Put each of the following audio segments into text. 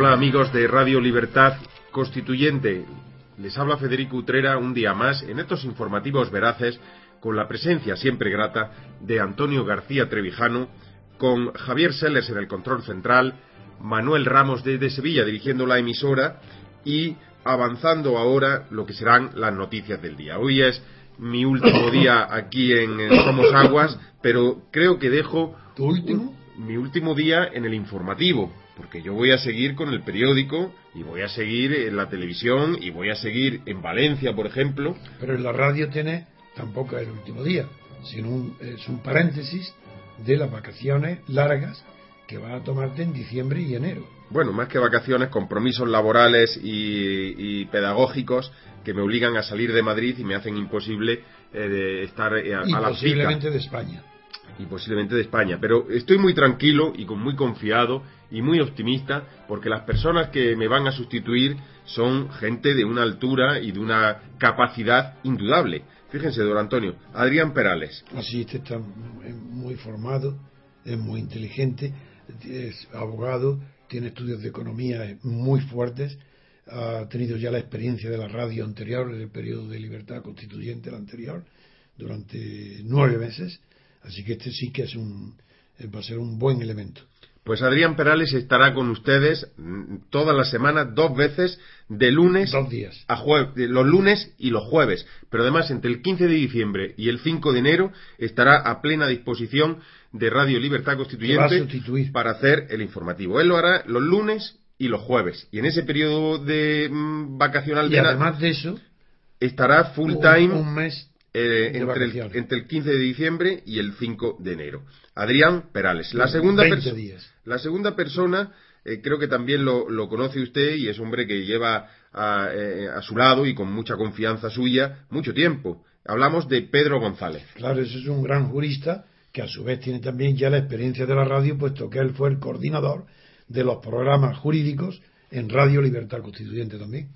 Hola amigos de Radio Libertad Constituyente. Les habla Federico Utrera un día más en estos informativos veraces con la presencia siempre grata de Antonio García Trevijano, con Javier Sellers en el control central, Manuel Ramos desde Sevilla dirigiendo la emisora y avanzando ahora lo que serán las noticias del día. Hoy es mi último día aquí en, Somos Aguas, pero creo que dejo ¿Tu último? mi último día en el informativo, porque yo voy a seguir con el periódico y voy a seguir en la televisión y voy a seguir en Valencia, por ejemplo. Pero en la radio tiene tampoco el último día, sino un, es un paréntesis de las vacaciones largas que va a tomarte en diciembre y enero. Bueno, más que vacaciones, compromisos laborales y, pedagógicos que me obligan a salir de Madrid y me hacen imposible eh, estar eh, a, y la posiblemente de España y posiblemente de España. Pero estoy muy tranquilo y muy confiado y muy optimista porque las personas que me van a sustituir son gente de una altura y de una capacidad indudable. Fíjense, don Antonio, Adrián Perales. Así, este está muy formado, es muy inteligente, es abogado, tiene estudios de economía muy fuertes, ha tenido ya la experiencia de la radio anterior, del periodo de libertad constituyente, el anterior, durante nueve meses Así que este sí que es un, va a ser un buen elemento. Pues Adrián Perales estará con ustedes mm, todas las semanas, dos veces, de lunes dos días. a jueves, los lunes y los jueves. Pero además, entre el 15 de diciembre y el 5 de enero, estará a plena disposición de Radio Libertad Constituyente para hacer el informativo. Él lo hará los lunes y los jueves. Y en ese periodo de mm, vacacional y además de eso, estará full time un mes eh, entre, el, entre, el, 15 de diciembre y el 5 de enero. Adrián Perales. La segunda, la segunda persona, eh, creo que también lo, conoce usted y es hombre que lleva eh, a, su lado y con mucha confianza suya mucho tiempo. Hablamos de Pedro González. Claro, ese es un gran jurista que a su vez tiene también ya la experiencia de la radio, puesto que él fue el coordinador de los programas jurídicos en Radio Libertad Constituyente también.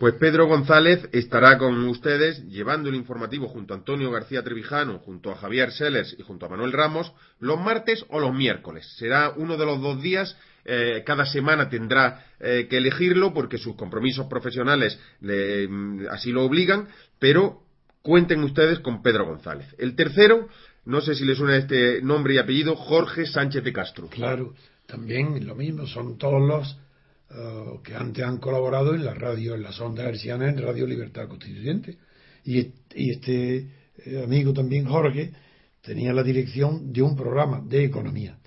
Pues Pedro González estará con ustedes llevando el informativo junto a Antonio García Trevijano, junto a Javier Sellers y junto a Manuel Ramos los martes o los miércoles. Será uno de los dos días. Eh, cada semana tendrá eh, que elegirlo porque sus compromisos profesionales mm, así lo obligan, pero cuenten ustedes con Pedro González. El tercero, no sé si les suena este nombre y apellido, Jorge Sánchez de Castro. Claro, también lo mismo, son todos los eh, que antes han colaborado en la radio, en las ondas hercianas, en Radio Libertad Constituyente. Y, este eh, amigo también, Jorge, tenía la dirección de un programa de economía.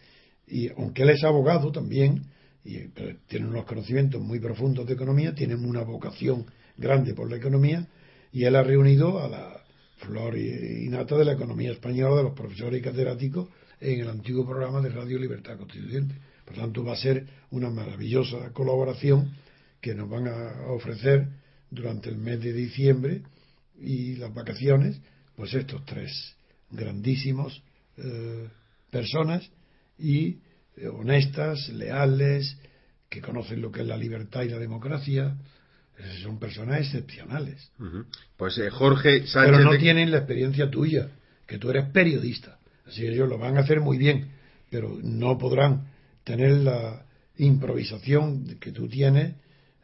Y aunque él es abogado también, y tiene unos conocimientos muy profundos de economía, tiene una vocación grande por la economía, y él ha reunido a la flor innata de la economía española, de los profesores y catedráticos, en el antiguo programa de Radio Libertad Constituyente. Por tanto, va a ser una maravillosa colaboración que nos van a ofrecer durante el mes de diciembre y las vacaciones, pues estos tres grandísimos eh, personas y eh, honestas, leales, que conocen lo que es la libertad y la democracia, son personas excepcionales. Pues eh, Jorge Sánchez. Pero no tienen la experiencia tuya, que tú eres periodista. Así que ellos lo van a hacer muy bien, pero no podrán tener la improvisación que tú tienes,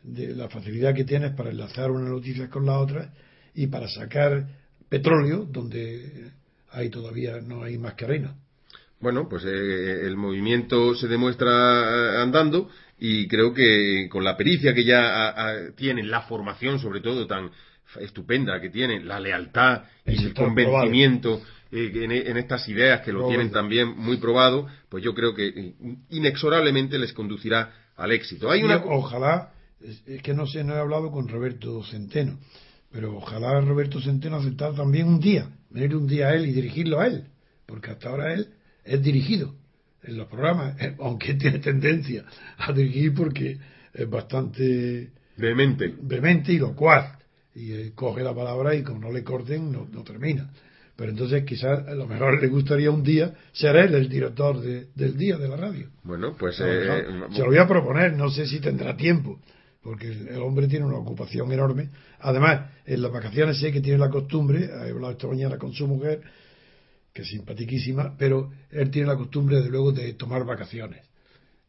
de la facilidad que tienes para enlazar una noticia con la otra y para sacar petróleo donde hay todavía no hay más que arena. Bueno, pues eh, el movimiento se demuestra eh, andando y creo que con la pericia que ya tienen, la formación sobre todo tan estupenda que tienen, la lealtad y el convencimiento eh, en, estas ideas que lo tienen también muy probado, pues yo creo que eh, inexorablemente les conducirá al éxito. Hay una... Ojalá, es que no sé, no he hablado con Roberto Centeno, pero ojalá Roberto Centeno aceptara también un día, venir un día a él y dirigirlo a él, porque hasta ahora él es dirigido en los programas, aunque tiene tendencia a dirigir porque es bastante vehemente, vehemente y locuaz, y eh, coge la palabra y como no le corten no, no termina. Pero entonces quizás a lo mejor le gustaría un día ser él el director del día de la radio. Bueno, pues... se lo voy a proponer, no sé si tendrá tiempo, porque el, hombre tiene una ocupación enorme. Además, en las vacaciones sé que tiene la costumbre, he hablado esta mañana con su mujer, que es simpaticísima, pero él tiene la costumbre, de luego, de tomar vacaciones.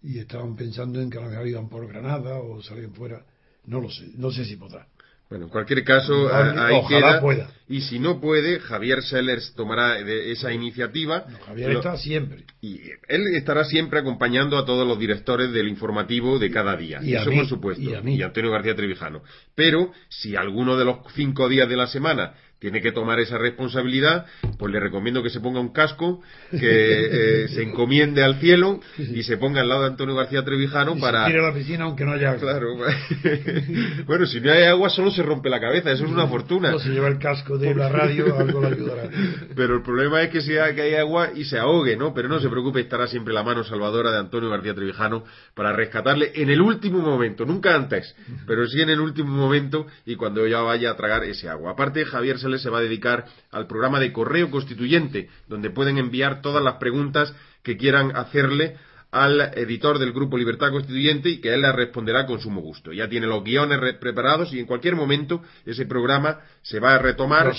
y estaban pensando en que a lo mejor iban por Granada o salían fuera. No lo sé, no sé si podrá. Bueno, en cualquier caso, ahí queda. Y si no puede, Javier Sellers tomará esa iniciativa. Javier está siempre. Y él estará siempre acompañando a todos los directores del informativo de cada día. Y Eso, por supuesto. Y, y Antonio García Trevijano. Pero, si alguno de los cinco días de la semana tiene que tomar esa responsabilidad, pues le recomiendo que se ponga un casco, que eh, se encomiende al cielo y se ponga al lado de Antonio García Trevijano para... Ir a la piscina aunque no haya agua. Claro. bueno, si no hay agua solo se rompe la cabeza, eso es una fortuna. No, se lleva el casco de la radio, algo le ayudará. Pero el problema es que que hay agua y se ahogue, ¿no? Pero no se preocupe, estará siempre la mano salvadora de Antonio García Trevijano para rescatarle en el último momento, nunca antes, pero sí en el último momento y cuando ya vaya a tragar ese agua. Aparte, Javier se se va a dedicar al programa de correo constituyente, donde pueden enviar todas las preguntas que quieran hacerle al editor del Grupo Libertad Constituyente y que él las responderá con sumo gusto. Ya tiene los guiones preparados y en cualquier momento ese programa se va a retomar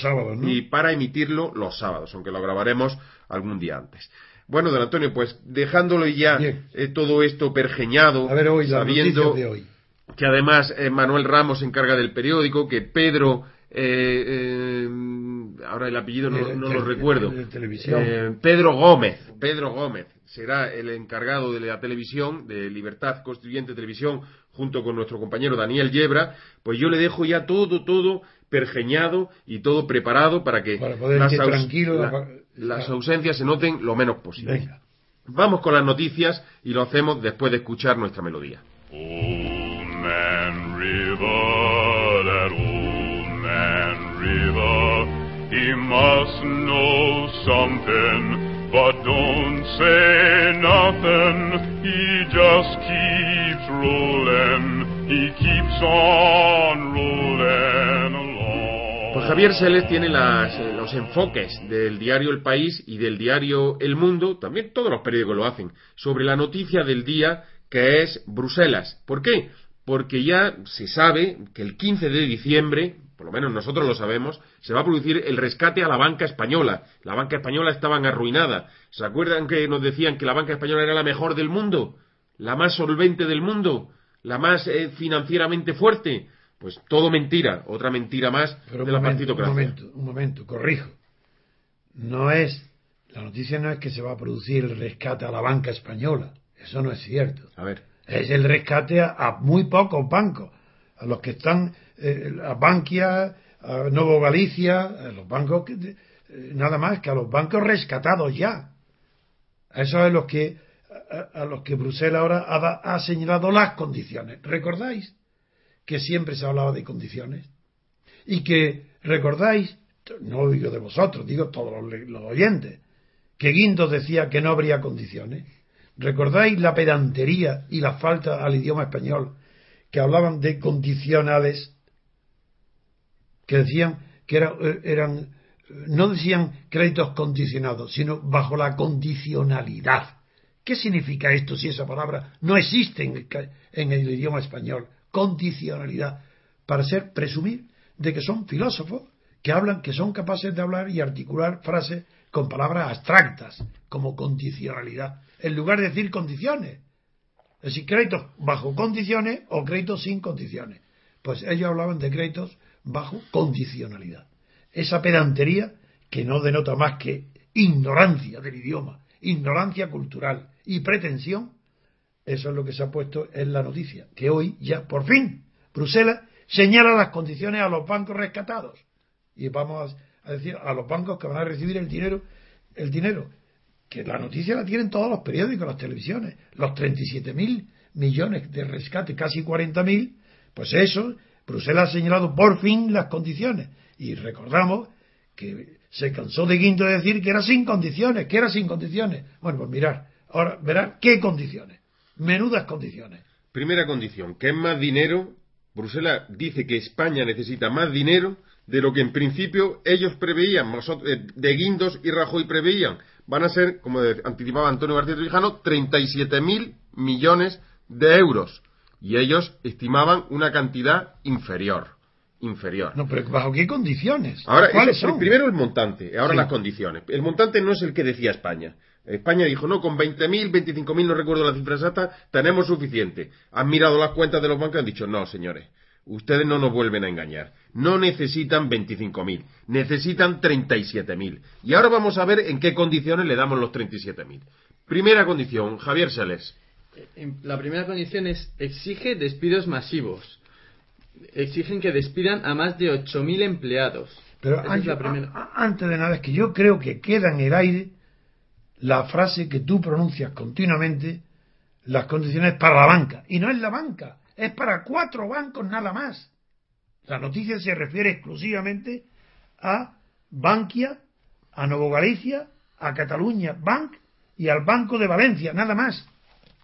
y para emitirlo los sábados, aunque lo grabaremos algún día antes. Bueno, don Antonio, pues dejándolo ya eh, todo esto pergeñado, sabiendo que además eh, Manuel Ramos se encarga del periódico, que Pedro eh, eh, ahora el apellido no, lo recuerdo. Eh, Pedro Gómez. Pedro Gómez será el encargado de la televisión, de Libertad Constituyente Televisión, junto con nuestro compañero Daniel Yebra. Pues yo le dejo ya todo, todo pergeñado y todo preparado para que las, ausencias se noten lo menos posible. Vamos con las noticias y lo hacemos después de escuchar nuestra melodía. He must know something, but don't say nothing. He just keeps rolling. He keeps on rolling along. Pues Javier Seles tiene las, los enfoques del diario El País y del diario El Mundo, también todos los periódicos lo hacen, sobre la noticia del día que es Bruselas. ¿Por qué? Porque ya se sabe que el 15 de diciembre, por lo menos nosotros lo sabemos, se va a producir el rescate a la banca española. La banca española estaba arruinada. ¿Se acuerdan que nos decían que la banca española era la mejor del mundo? ¿La más solvente del mundo? ¿La más eh, financieramente fuerte? Pues todo mentira, otra mentira más de la momento, Un momento, un momento, corrijo. No es, la noticia no es que se va a producir el rescate a la banca española. Eso no es cierto. A ver. Es el rescate a muy pocos bancos, a los que están eh, a Bankia, a Novo Galicia, a los bancos, eh, nada más que a los bancos rescatados ya. A eso es los que, a, los que Bruselas ahora ha, señalado las condiciones. ¿Recordáis que siempre se hablaba de condiciones? Y que, ¿recordáis? No digo de vosotros, digo todos los, los oyentes, que Guindos decía que no habría condiciones. ¿Recordáis la pedantería y la falta al idioma español que hablaban de condicionales que decían que eran, no decían créditos condicionados, sino bajo la condicionalidad. ¿Qué significa esto si esa palabra no existe en el, idioma español? Condicionalidad. Para ser presumir de que son filósofos que hablan, que son capaces de hablar y articular frases con palabras abstractas, como condicionalidad, en lugar de decir condiciones. Es decir, créditos bajo condiciones o créditos sin condiciones. Pues ellos hablaban de créditos bajo condicionalidad. Esa pedantería que no denota más que ignorancia del idioma, ignorancia cultural y pretensión, eso es lo que se ha puesto en la noticia, que hoy ya por fin Bruselas señala las condiciones a los bancos rescatados. Y vamos a decir a los bancos que van a recibir el dinero, el dinero, que la noticia la tienen todos los periódicos, las televisiones, los 37 mil millones de rescate, casi 40 mil, pues eso Bruselas ha señalado por fin las condiciones. Y recordamos que se cansó de Guinto de decir que era sin condiciones, que era sin condiciones. Bueno, pues mirar, ahora verá qué condiciones. Menudas condiciones. Primera condición, que es más dinero. Bruselas dice que España necesita más dinero de lo que en principio ellos preveían, eh, de Guindos y Rajoy preveían. Van a ser, como anticipaba Antonio García Trujano, 37 mil millones de euros y ellos estimaban una cantidad inferior. Inferior. No, pero ¿bajo qué condiciones? Ahora, ¿Cuáles son? Primero el montante, ahora las condiciones. El montante no es el que decía España. España dijo, no, con 20.000, 25.000, no recuerdo la cifra exacta, tenemos suficiente. Han mirado las cuentas de los bancos y han dicho, no, señores, ustedes no nos vuelven a engañar. No necesitan 25.000, necesitan 37.000. Y ahora vamos a ver en qué condiciones le damos los 37.000. Primera condición, Javier Seles. La primera condición es exige despidos masivos. Exigen que despidan a más de 8.000 empleados. Pero antes de nada es que yo creo que queda en el aire la frase que tú pronuncias continuamente, las condiciones para la banca. Y no es la banca, es para cuatro bancos nada más. La noticia se refiere exclusivamente a Bankia, a Novo Galicia, a Cataluña Bank y al Banco de Valencia, nada más.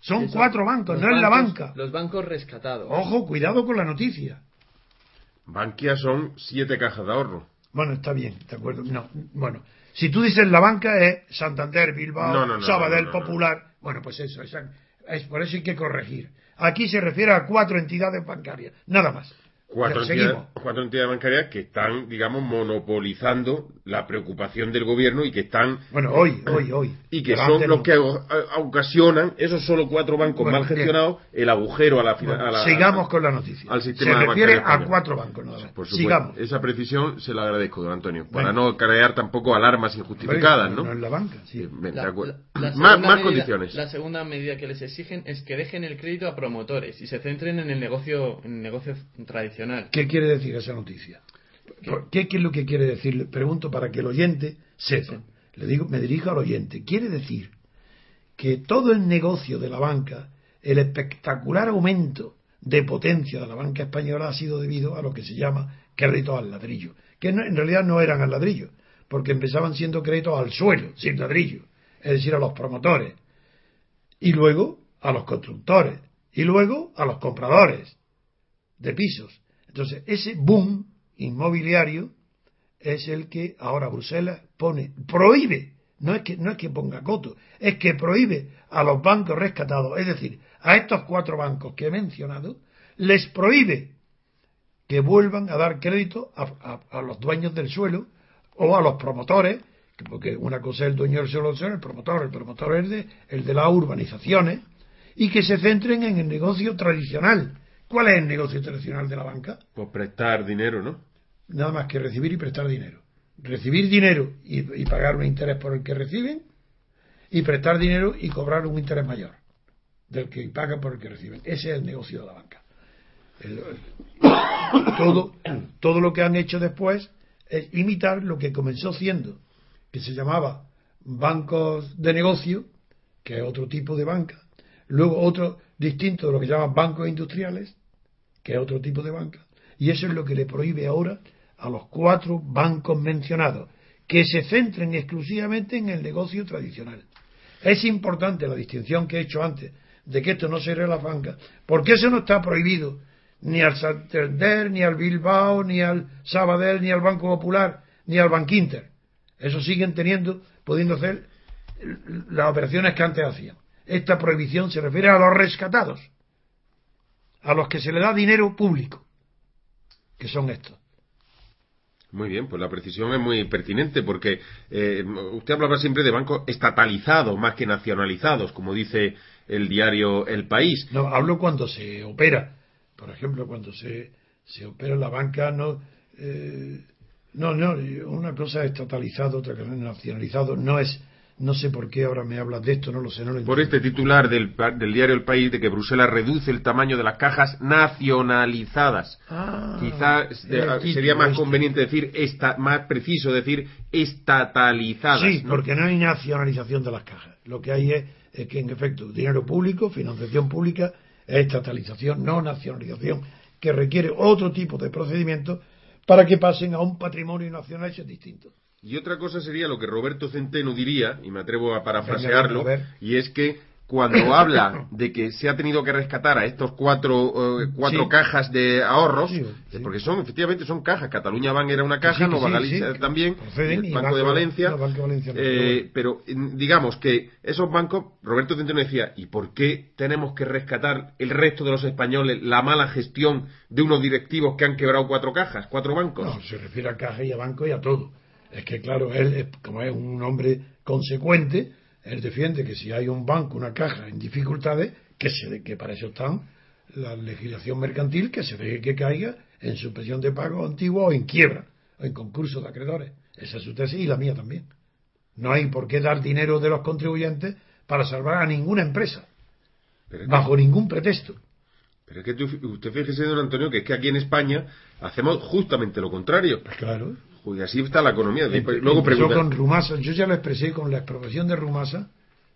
Son cuatro bancos, no es la banca. Los bancos rescatados. Ojo, cuidado con la noticia. Bankia son siete cajas de ahorro. Bueno, está bien, de acuerdo. No, bueno, si tú dices la banca es Santander, Bilbao, Sabadell, Popular. Bueno, pues eso, es por eso hay que corregir. Aquí se refiere a cuatro entidades bancarias, nada más. Cuatro entidades, bancarias que están, digamos, monopolizando la preocupación del gobierno y que están. Bueno, hoy, hoy, hoy. Y que son los que ocasionan, esos solo cuatro bancos mal gestionados, el agujero a la, Sigamos con la noticia. Se refiere a cuatro bancos, Por Sigamos. Esa precisión se la agradezco, don Antonio, para no crear tampoco alarmas injustificadas, ¿no? No en la banca, sí. más, condiciones. La segunda medida que les exigen es que dejen el crédito a promotores y se centren en el negocio, en el negocio tradicional ¿Qué quiere decir esa noticia? ¿Qué, es lo que quiere decir? pregunto para que el oyente sepa. Le digo, me dirijo al oyente. Quiere decir que todo el negocio de la banca, el espectacular aumento de potencia de la banca española ha sido debido a lo que se llama créditos al ladrillo, que en realidad no eran al ladrillo, porque empezaban siendo créditos al suelo, sin ladrillo, es decir, a los promotores, y luego a los constructores, y luego a los compradores de pisos. Entonces, ese boom inmobiliario es el que ahora Bruselas pone, prohíbe, no es que, no es que ponga coto, es que prohíbe a los bancos rescatados, es decir, a estos cuatro bancos que he mencionado, les prohíbe que vuelvan a dar crédito a, los dueños del suelo o a los promotores, porque una cosa es el dueño del suelo, el promotor, el promotor es de, el de las urbanizaciones, y que se centren en el negocio tradicional, ¿Cuál es el negocio tradicional de la banca? Pues prestar dinero, ¿no? Nada más que recibir y prestar dinero. Recibir dinero y, pagar un interés por el que reciben y prestar dinero y cobrar un interés mayor del que pagan por el que reciben. Ese es el negocio de la banca. todo, todo lo que han hecho después es imitar lo que comenzó siendo, que se llamaba bancos de negocio, que es otro tipo de banca, luego otro distinto de lo que llaman bancos industriales, que es otro tipo de banca, y eso es lo que le prohíbe ahora a los cuatro bancos mencionados, que se centren exclusivamente en el negocio tradicional. Es importante la distinción que he hecho antes de que esto no sería la banca, porque eso no está prohibido ni al Santander, ni al Bilbao, ni al Sabadell, ni al Banco Popular, ni al Bankinter. Eso siguen teniendo, pudiendo hacer las operaciones que antes hacían. Esta prohibición se refiere a los rescatados, a los que se le da dinero público, que son estos. Muy bien, pues la precisión es muy pertinente porque eh, usted hablaba siempre de bancos estatalizados más que nacionalizados, como dice el diario El País. No, hablo cuando se opera. Por ejemplo, cuando se, se opera la banca, no, eh, no, no, una cosa es estatalizado, otra cosa es nacionalizado, no es no sé por qué ahora me hablas de esto, no lo sé. No lo por este titular del, diario El País de que Bruselas reduce el tamaño de las cajas nacionalizadas. Ah, Quizás sería más este. conveniente decir, esta, más preciso decir estatalizadas. Sí, porque no hay nacionalización de las cajas. Lo que hay es, es que, en efecto, dinero público, financiación pública, es estatalización, no nacionalización, que requiere otro tipo de procedimiento para que pasen a un patrimonio nacional es distinto. Y otra cosa sería lo que Roberto Centeno diría, y me atrevo a parafrasearlo, y es que cuando habla de que se ha tenido que rescatar a estos cuatro, eh, cuatro cajas de ahorros, porque son, efectivamente, son cajas. Cataluña Bank era una caja, Nova Galicia también, el Banco, de Valencia. Eh, pero digamos que esos bancos, Roberto Centeno decía, ¿y por qué tenemos que rescatar el resto de los españoles la mala gestión de unos directivos que han quebrado cuatro cajas, cuatro bancos? No, se refiere a caja y a banco y a todo es que, claro, él, como es un hombre consecuente, Él defiende que si hay un banco, una caja en dificultades, que, se, que para eso están la legislación mercantil, que se deje que caiga en suspensión de pago antiguo o en quiebra, o en concurso de acreedores. Esa es su tesis y la mía también. No hay por qué dar dinero de los contribuyentes para salvar a ninguna empresa, bajo ningún pretexto. Pero es que usted fíjese, don Antonio, que es que aquí en España hacemos justamente lo contrario. Pues claro. Y así está la economía. Luego con Rumasa, yo ya lo expresé con la expropiación de Rumasa,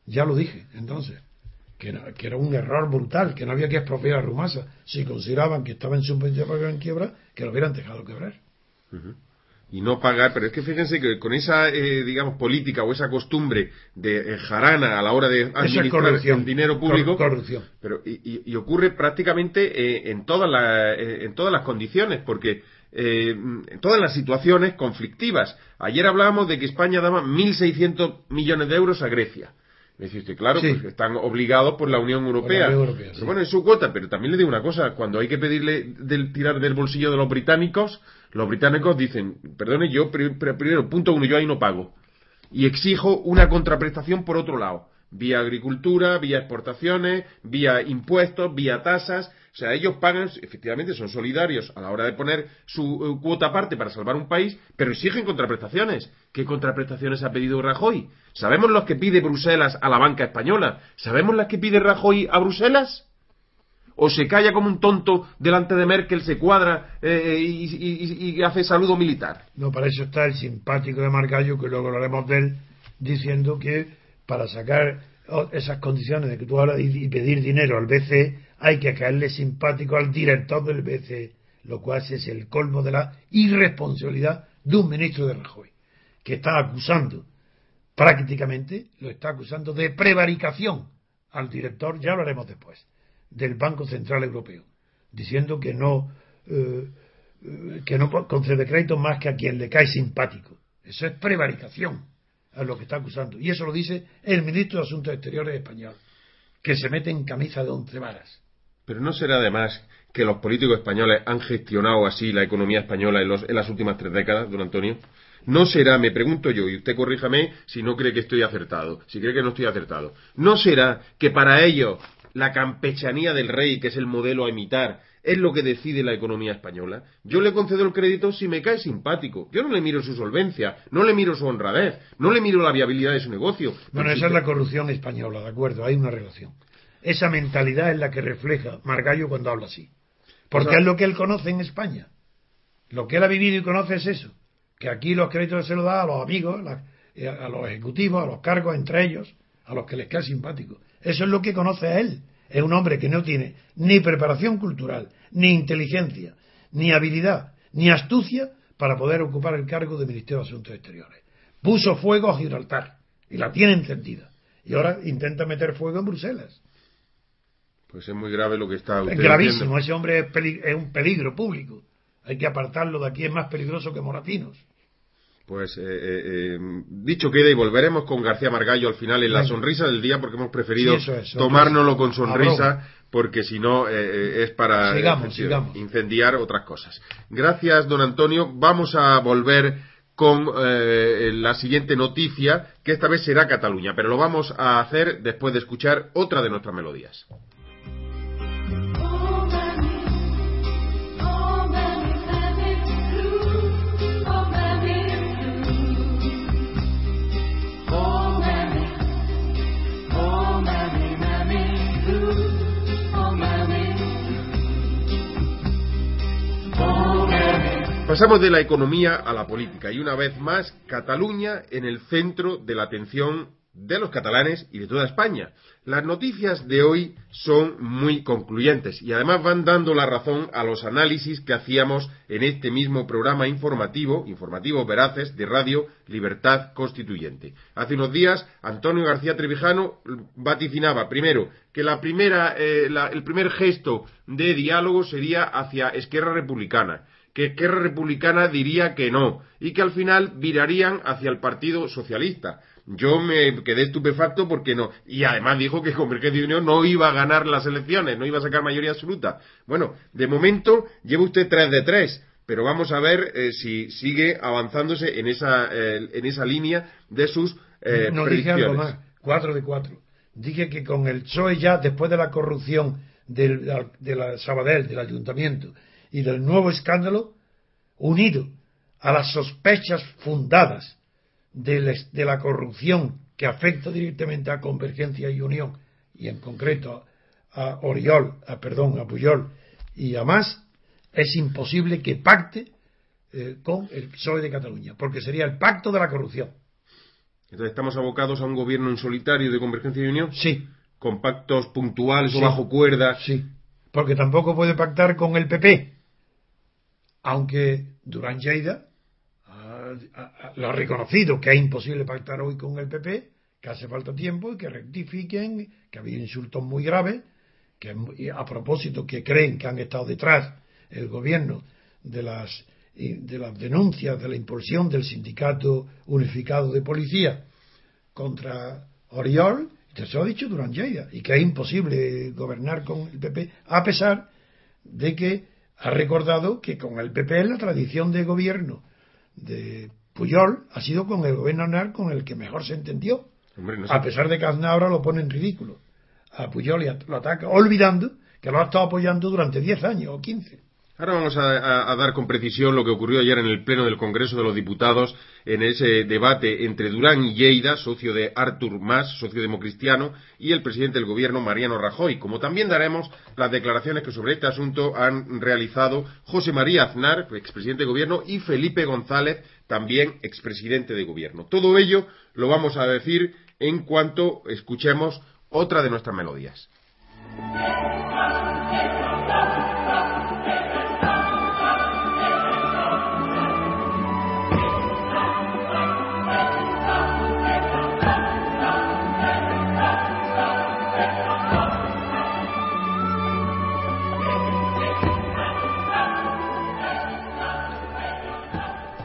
ya lo dije entonces, que era, un error brutal, que no había que expropiar a Rumasa. Si consideraban que estaba en suspensión en quiebra, que lo hubieran dejado quebrar y no pagar, pero es que fíjense que con esa, eh, digamos, política o esa costumbre de eh, jarana a la hora de administrar el dinero público, corrupción. pero y, ocurre prácticamente eh, en todas las en todas las condiciones, porque en todas las situaciones conflictivas. Ayer hablábamos de que España daba 1.600 millones de euros a Grecia. Me dijiste, claro, pues están obligados por la Unión Europea. bueno, es su cuota, pero también le digo una cosa, cuando hay que pedirle del, tirar del bolsillo de los británicos, los británicos dicen, perdone, yo primero, punto uno, yo ahí no pago. Y exijo una contraprestación por otro lado, vía agricultura, vía exportaciones, vía impuestos, vía tasas. O sea, ellos pagan, efectivamente, son solidarios a la hora de poner su eh, cuota aparte para salvar un país, pero exigen contraprestaciones. ¿Qué contraprestaciones ha pedido Rajoy? ¿Sabemos los que pide Bruselas a la banca española? ¿Sabemos las que pide Rajoy a Bruselas? o se calla como un tonto delante de Merkel, se cuadra eh, y, hace saludo militar. No, para eso está el simpático de Margallo, que luego lo haremos de él, diciendo que para sacar esas condiciones de que tú hablas y pedir dinero al BCE, hay que caerle simpático al director del BCE, lo cual es el colmo de la irresponsabilidad de un ministro de Rajoy, que está acusando, prácticamente, lo está acusando de prevaricación al director, ya lo haremos después del Banco Central Europeo, diciendo que no, eh, que no concede crédito más que a quien le cae simpático. Eso es prevaricación a lo que está acusando. Y eso lo dice el ministro de Asuntos Exteriores español, que se mete en camisa de once varas. Pero no será además que los políticos españoles han gestionado así la economía española en, en las últimas tres décadas, don Antonio. No será, me pregunto yo, y usted corríjame si no cree que estoy acertado, si cree que no estoy acertado, no será que para ellos la campechanía del rey, que es el modelo a imitar, es lo que decide la economía española. Yo le concedo el crédito si me cae simpático. Yo no le miro su solvencia, no le miro su honradez, no le miro la viabilidad de su negocio. Bueno, esa es la corrupción española, de acuerdo, hay una relación. Esa mentalidad es la que refleja Margallo cuando habla así. Porque es lo que él conoce en España. Lo que él ha vivido y conoce es eso. Que aquí los créditos se los da a los amigos, a los ejecutivos, a los cargos entre ellos, a los que les cae simpático. Eso es lo que conoce a él. Es un hombre que no tiene ni preparación cultural, ni inteligencia, ni habilidad, ni astucia para poder ocupar el cargo de Ministerio de Asuntos Exteriores. Puso fuego a Gibraltar y la tiene encendida. Y ahora intenta meter fuego en Bruselas. Pues es muy grave lo que está usted Es gravísimo, ese hombre es, un peligro público. Hay que apartarlo de aquí, es más peligroso que Moratinos. Pues eh, eh, eh, dicho queda y volveremos con García Margallo al final en la sonrisa del día porque hemos preferido tomárnoslo con sonrisa porque si no es para incendiar otras cosas. Gracias, don Antonio. Vamos a volver con la siguiente noticia que esta vez será Cataluña, pero lo vamos a hacer después de escuchar otra de nuestras melodías. Pasamos de la economía a la política y una vez más Cataluña en el centro de la atención de los catalanes y de toda España. Las noticias de hoy son muy concluyentes y además van dando la razón a los análisis que hacíamos en este mismo programa informativo, informativo veraces de Radio Libertad Constituyente. Hace unos días Antonio García Trevijano vaticinaba primero que eh, el primer gesto de diálogo sería hacia Esquerra Republicana que Esquerra Republicana diría que no y que al final virarían hacia el Partido Socialista. Yo me quedé estupefacto porque no. Y además dijo que Convergencia y Unión no iba a ganar las elecciones, no iba a sacar mayoría absoluta. Bueno, de momento lleva usted tres de tres, pero vamos a ver eh, si sigue avanzándose en esa, eh, en esa línea de sus eh, no dije algo más. 4 de 4. Dije que con el PSOE ya, después de la corrupción del, de la Sabadell, del ayuntamiento, y del nuevo escándalo, unido a las sospechas fundadas de, la corrupción que afecta directamente a Convergencia y Unión, y en concreto a Oriol, a, perdón, a Puyol y a más, es imposible que pacte eh, con el PSOE de Cataluña, porque sería el pacto de la corrupción. Entonces, ¿estamos abocados a un gobierno en solitario de Convergencia y Unión? Sí. ¿Con pactos puntuales o bajo cuerda? Sí, porque tampoco puede pactar con el PP. Aunque Durán Lleida lo ha reconocido que es imposible pactar hoy con el PP, que hace falta tiempo y que rectifiquen, que ha habido insultos muy graves, que a propósito que creen que han estado detrás el gobierno de las de las denuncias de la impulsión del sindicato unificado de policía contra Oriol, se lo ha dicho Durán Lleida, y que es imposible gobernar con el PP, a pesar de que ha recordado que con el PP la tradición de gobierno de Puyol ha sido con el gobierno ANAR con el que mejor se entendió, a pesar de que Aznar ahora lo pone en ridículo. A Puyol y lo ataca, olvidando que lo ha estado apoyando durante 10 años o 15. Ahora vamos a, dar con precisión lo que ocurrió ayer en el Pleno del Congreso de los Diputados en ese debate entre Durán y Lleida, socio de Artur Mas, socio democristiano, y el presidente del Gobierno, Mariano Rajoy. Como también daremos las declaraciones que sobre este asunto han realizado José María Aznar, expresidente de Gobierno, y Felipe González, también expresidente de Gobierno. Todo ello lo vamos a decir en cuanto escuchemos otra de nuestras melodías.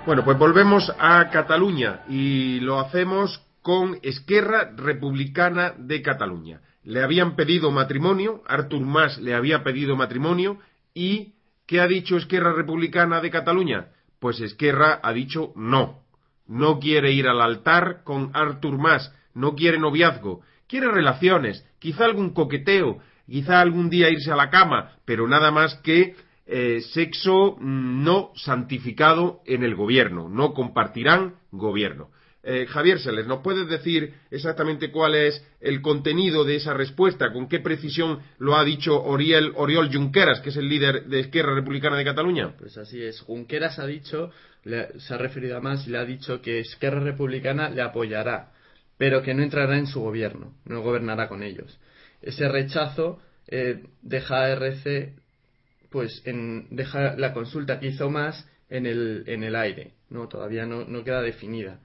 Bueno, pues volvemos a Cataluña y lo hacemos con Esquerra Republicana de Cataluña. Le habían pedido matrimonio, Artur Mas le había pedido matrimonio y ¿qué ha dicho Esquerra Republicana de Cataluña? Pues Esquerra ha dicho no. No quiere ir al altar con Artur Mas, no quiere noviazgo, quiere relaciones, quizá algún coqueteo, quizá algún día irse a la cama, pero nada más que eh, sexo no santificado en el gobierno, no compartirán gobierno. Eh, Javier Seles, ¿nos puedes decir exactamente cuál es el contenido de esa respuesta? ¿Con qué precisión lo ha dicho Oriol, Junqueras, que es el líder de Izquierda Republicana de Cataluña? Pues así es. Junqueras ha dicho, se ha referido a más y le ha dicho que Izquierda Republicana le apoyará, pero que no entrará en su gobierno, no gobernará con ellos. Ese rechazo eh, deja a RC pues en, deja la consulta que hizo más en el, en el aire, no todavía no, no queda definida.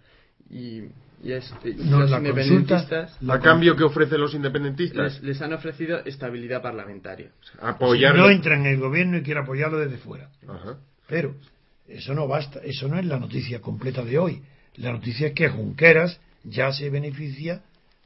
Y, y, es, los independentistas a cambio que ofrecen los independentistas. Les, han ofrecido estabilidad parlamentaria. Apoyar no entra en el gobierno y quiere apoyarlo desde fuera. Pero eso no basta eso no es la noticia completa de hoy. La noticia es que Junqueras ya se beneficia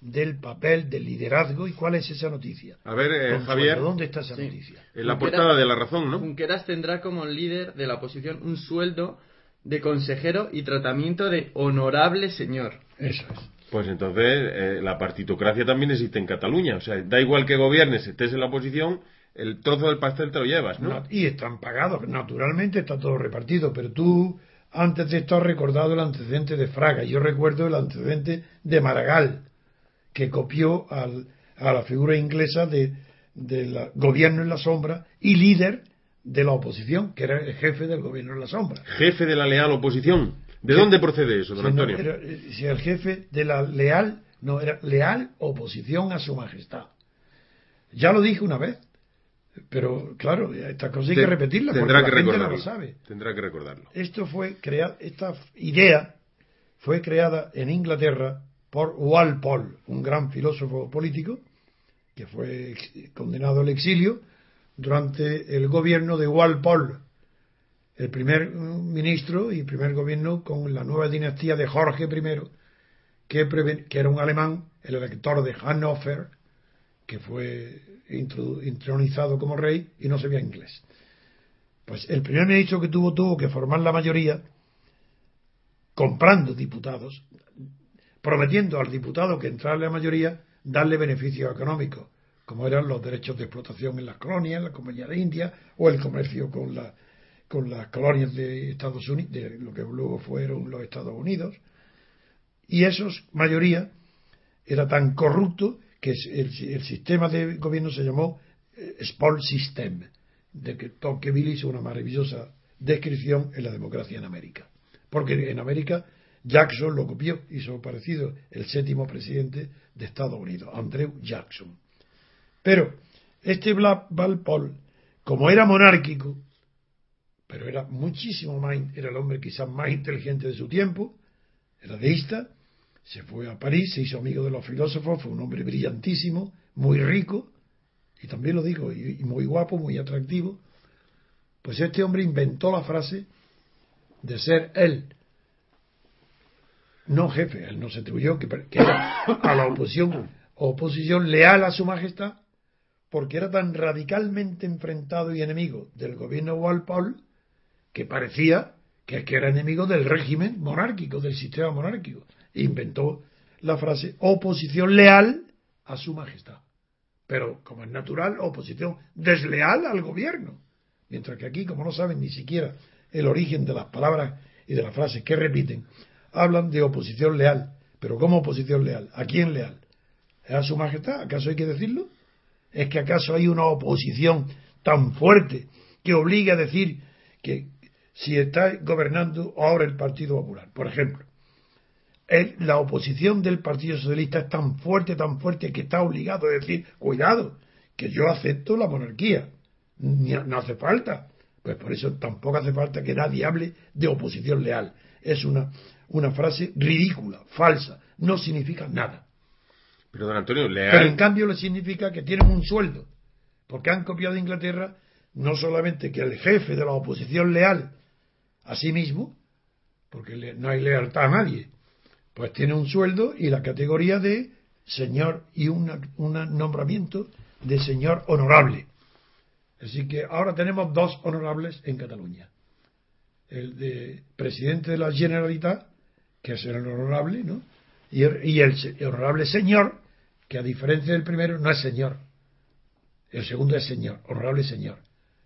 del papel del liderazgo y cuál es esa noticia. A ver, eh, Javier. ¿Dónde está esa noticia? En la portada de la razón, ¿no? Junqueras tendrá como líder de la oposición un sueldo de consejero y tratamiento de honorable señor. Eso es. Pues entonces eh, la partitocracia también existe en Cataluña. O sea, da igual que gobiernes, estés en la oposición, el trozo del pastel te lo llevas, ¿no? y están pagados, naturalmente está todo repartido, pero tú antes de esto has recordado el antecedente de Fraga. Yo recuerdo el antecedente de Maragall que copió al, a la figura inglesa de, de gobierno en la sombra y líder de la oposición, que era el jefe del gobierno en la sombra. Jefe de la leal oposición. ¿De dónde procede eso, don Antonio? Eh, si el jefe de la leal, no, era leal oposición a su majestad. Ya lo dije una vez, pero claro, esta cosa hay que repetirla tendrá porque que la recordarlo. no lo sabe. Tendrá que recordarlo. Esto fue creado, esta idea fue creada en Inglaterra por Walpole, un gran filósofo político que fue condenado al exilio durante el gobierno de Walpole, el primer ministro y primer gobierno con la nueva dinastía de Jorge I, que, que era un alemán, el elector de Hannover, que fue intronizado como rey y no sabía inglés. Pues el primer ministro que tuvo tuvo que formar la mayoría comprando diputados prometiendo al diputado que entrara la mayoría darle beneficios económicos, como eran los derechos de explotación en las colonias, en la Compañía de India, o el comercio con, la, con las colonias de Estados Unidos, de lo que luego fueron los Estados Unidos. Y esos, mayoría, era tan corrupto que el, sistema de gobierno se llamó eh, Sport System, de que Tocqueville hizo una maravillosa descripción en la democracia en América. Porque en América Jackson lo copió, hizo parecido el séptimo presidente de Estados Unidos, Andrew Jackson. Pero este Paul, como era monárquico, pero era muchísimo más, era el hombre quizás más inteligente de su tiempo, era deísta, se fue a París, se hizo amigo de los filósofos, fue un hombre brillantísimo, muy rico, y también lo digo, y muy guapo, muy atractivo, pues este hombre inventó la frase de ser él, no jefe, él no se atribuyó que, era a la oposición, oposición leal a su majestad, porque era tan radicalmente enfrentado y enemigo del gobierno Walpole que parecía que, que era enemigo del régimen monárquico, del sistema monárquico. Inventó la frase oposición leal a su majestad. Pero, como es natural, oposición desleal al gobierno. Mientras que aquí, como no saben ni siquiera el origen de las palabras y de las frases que repiten, hablan de oposición leal. Pero ¿cómo oposición leal? ¿A quién leal? ¿Es a su majestad? ¿Acaso hay que decirlo? ¿Es que acaso hay una oposición tan fuerte que obliga a decir que si está gobernando ahora el Partido Popular, por ejemplo, la oposición del Partido Socialista es tan fuerte, tan fuerte que está obligado a decir, cuidado, que yo acepto la monarquía, no hace falta. Pues por eso tampoco hace falta que nadie hable de oposición leal. Es una, una frase ridícula, falsa, no significa nada. Pero don Antonio, leal. Pero en cambio le significa que tienen un sueldo, porque han copiado de Inglaterra no solamente que el jefe de la oposición leal a sí mismo, porque no hay lealtad a nadie, pues tiene un sueldo y la categoría de señor y un nombramiento de señor honorable. Así que ahora tenemos dos honorables en Cataluña. El de presidente de la Generalitat, que es el honorable, ¿no? Y el, honorable señor, que a diferencia del primero no es señor. El segundo es señor, honorable señor.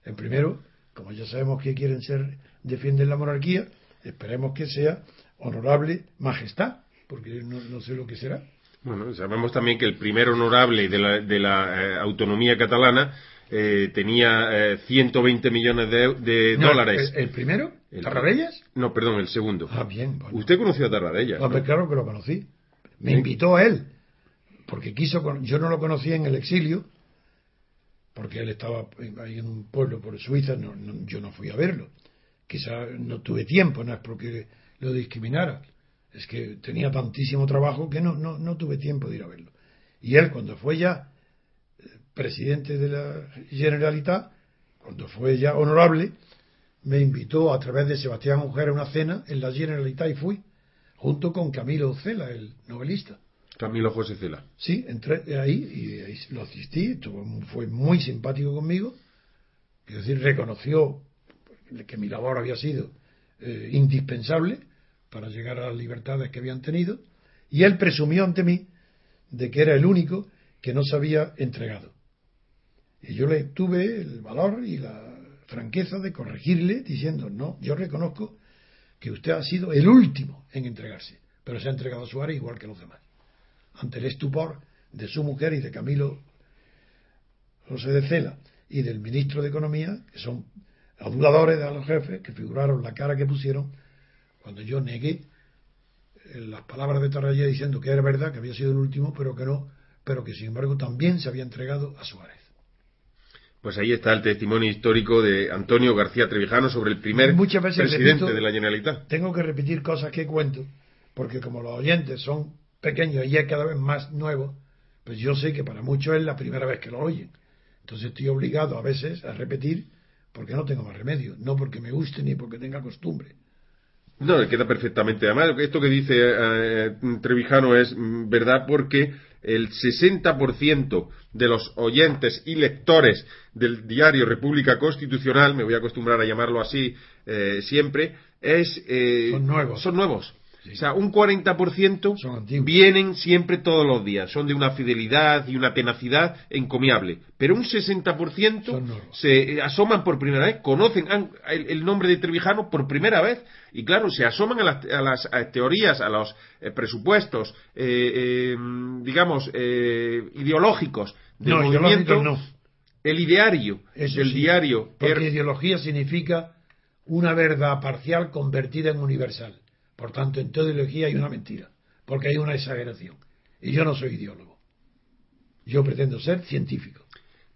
El primero, como ya sabemos que quieren ser, defienden la monarquía, esperemos que sea honorable majestad, porque no, sé lo que será. Bueno, sabemos también que el primer honorable de la, de la eh, autonomía catalana eh, tenía 120 eh, millones de, dólares. ¿el, primero? ¿Tarradellas? No, perdón, el segundo. Ah, bien. ¿Usted conoció a Tarradellas? Pues claro que lo conocí. Me invitó a él, porque quiso. Yo no lo conocía en el exilio, porque él estaba ahí en un pueblo por Suiza, yo no fui a verlo. Quizá no tuve tiempo, no es porque lo discriminara. Es que tenía tantísimo trabajo que no, no, no tuve tiempo de ir a verlo. Y él, cuando fue ya presidente de la Generalitat, cuando fue ya honorable, me invitó a través de Sebastián Mujer a una cena en la Generalitat y fui, junto con Camilo Cela, el novelista. Camilo José Cela. Sí, entré ahí y lo asistí, fue muy simpático conmigo, es decir, reconoció que mi labor había sido eh, indispensable para llegar a las libertades que habían tenido, y él presumió ante mí de que era el único que no se había entregado. Y yo le tuve el valor y la franqueza de corregirle diciendo, no, yo reconozco que usted ha sido el último en entregarse, pero se ha entregado a su área igual que los demás. Ante el estupor de su mujer y de Camilo José de Cela y del ministro de Economía, que son aduladores de los jefes, que figuraron la cara que pusieron cuando yo negué eh, las palabras de Tarraya diciendo que era verdad, que había sido el último, pero que no, pero que sin embargo también se había entregado a Suárez. Pues ahí está el testimonio histórico de Antonio García Trevijano sobre el primer presidente de la Generalitat. Tengo que repetir cosas que cuento, porque como los oyentes son pequeños y es cada vez más nuevos, pues yo sé que para muchos es la primera vez que lo oyen. Entonces estoy obligado a veces a repetir porque no tengo más remedio, no porque me guste ni porque tenga costumbre. No, queda perfectamente. Además, esto que dice eh, Trevijano es mm, verdad porque el 60% de los oyentes y lectores del diario República Constitucional, me voy a acostumbrar a llamarlo así eh, siempre, es, eh, son nuevos. Son nuevos. O sea, un 40% Son antiguos. vienen siempre todos los días. Son de una fidelidad y una tenacidad encomiable. Pero un 60% Son nuevos. se eh, asoman por primera vez, conocen el, el nombre de Trevijano por primera vez. Y claro, se asoman a las, a las, a teorías, a los eh, presupuestos, eh, eh, digamos, eh, ideológicos del No, movimiento. no. El ideario Eso sí, diario. Porque er- ideología significa una verdad parcial convertida en universal. Por tanto, en toda ideología hay una mentira, porque hay una exageración. Y yo no soy ideólogo. Yo pretendo ser científico.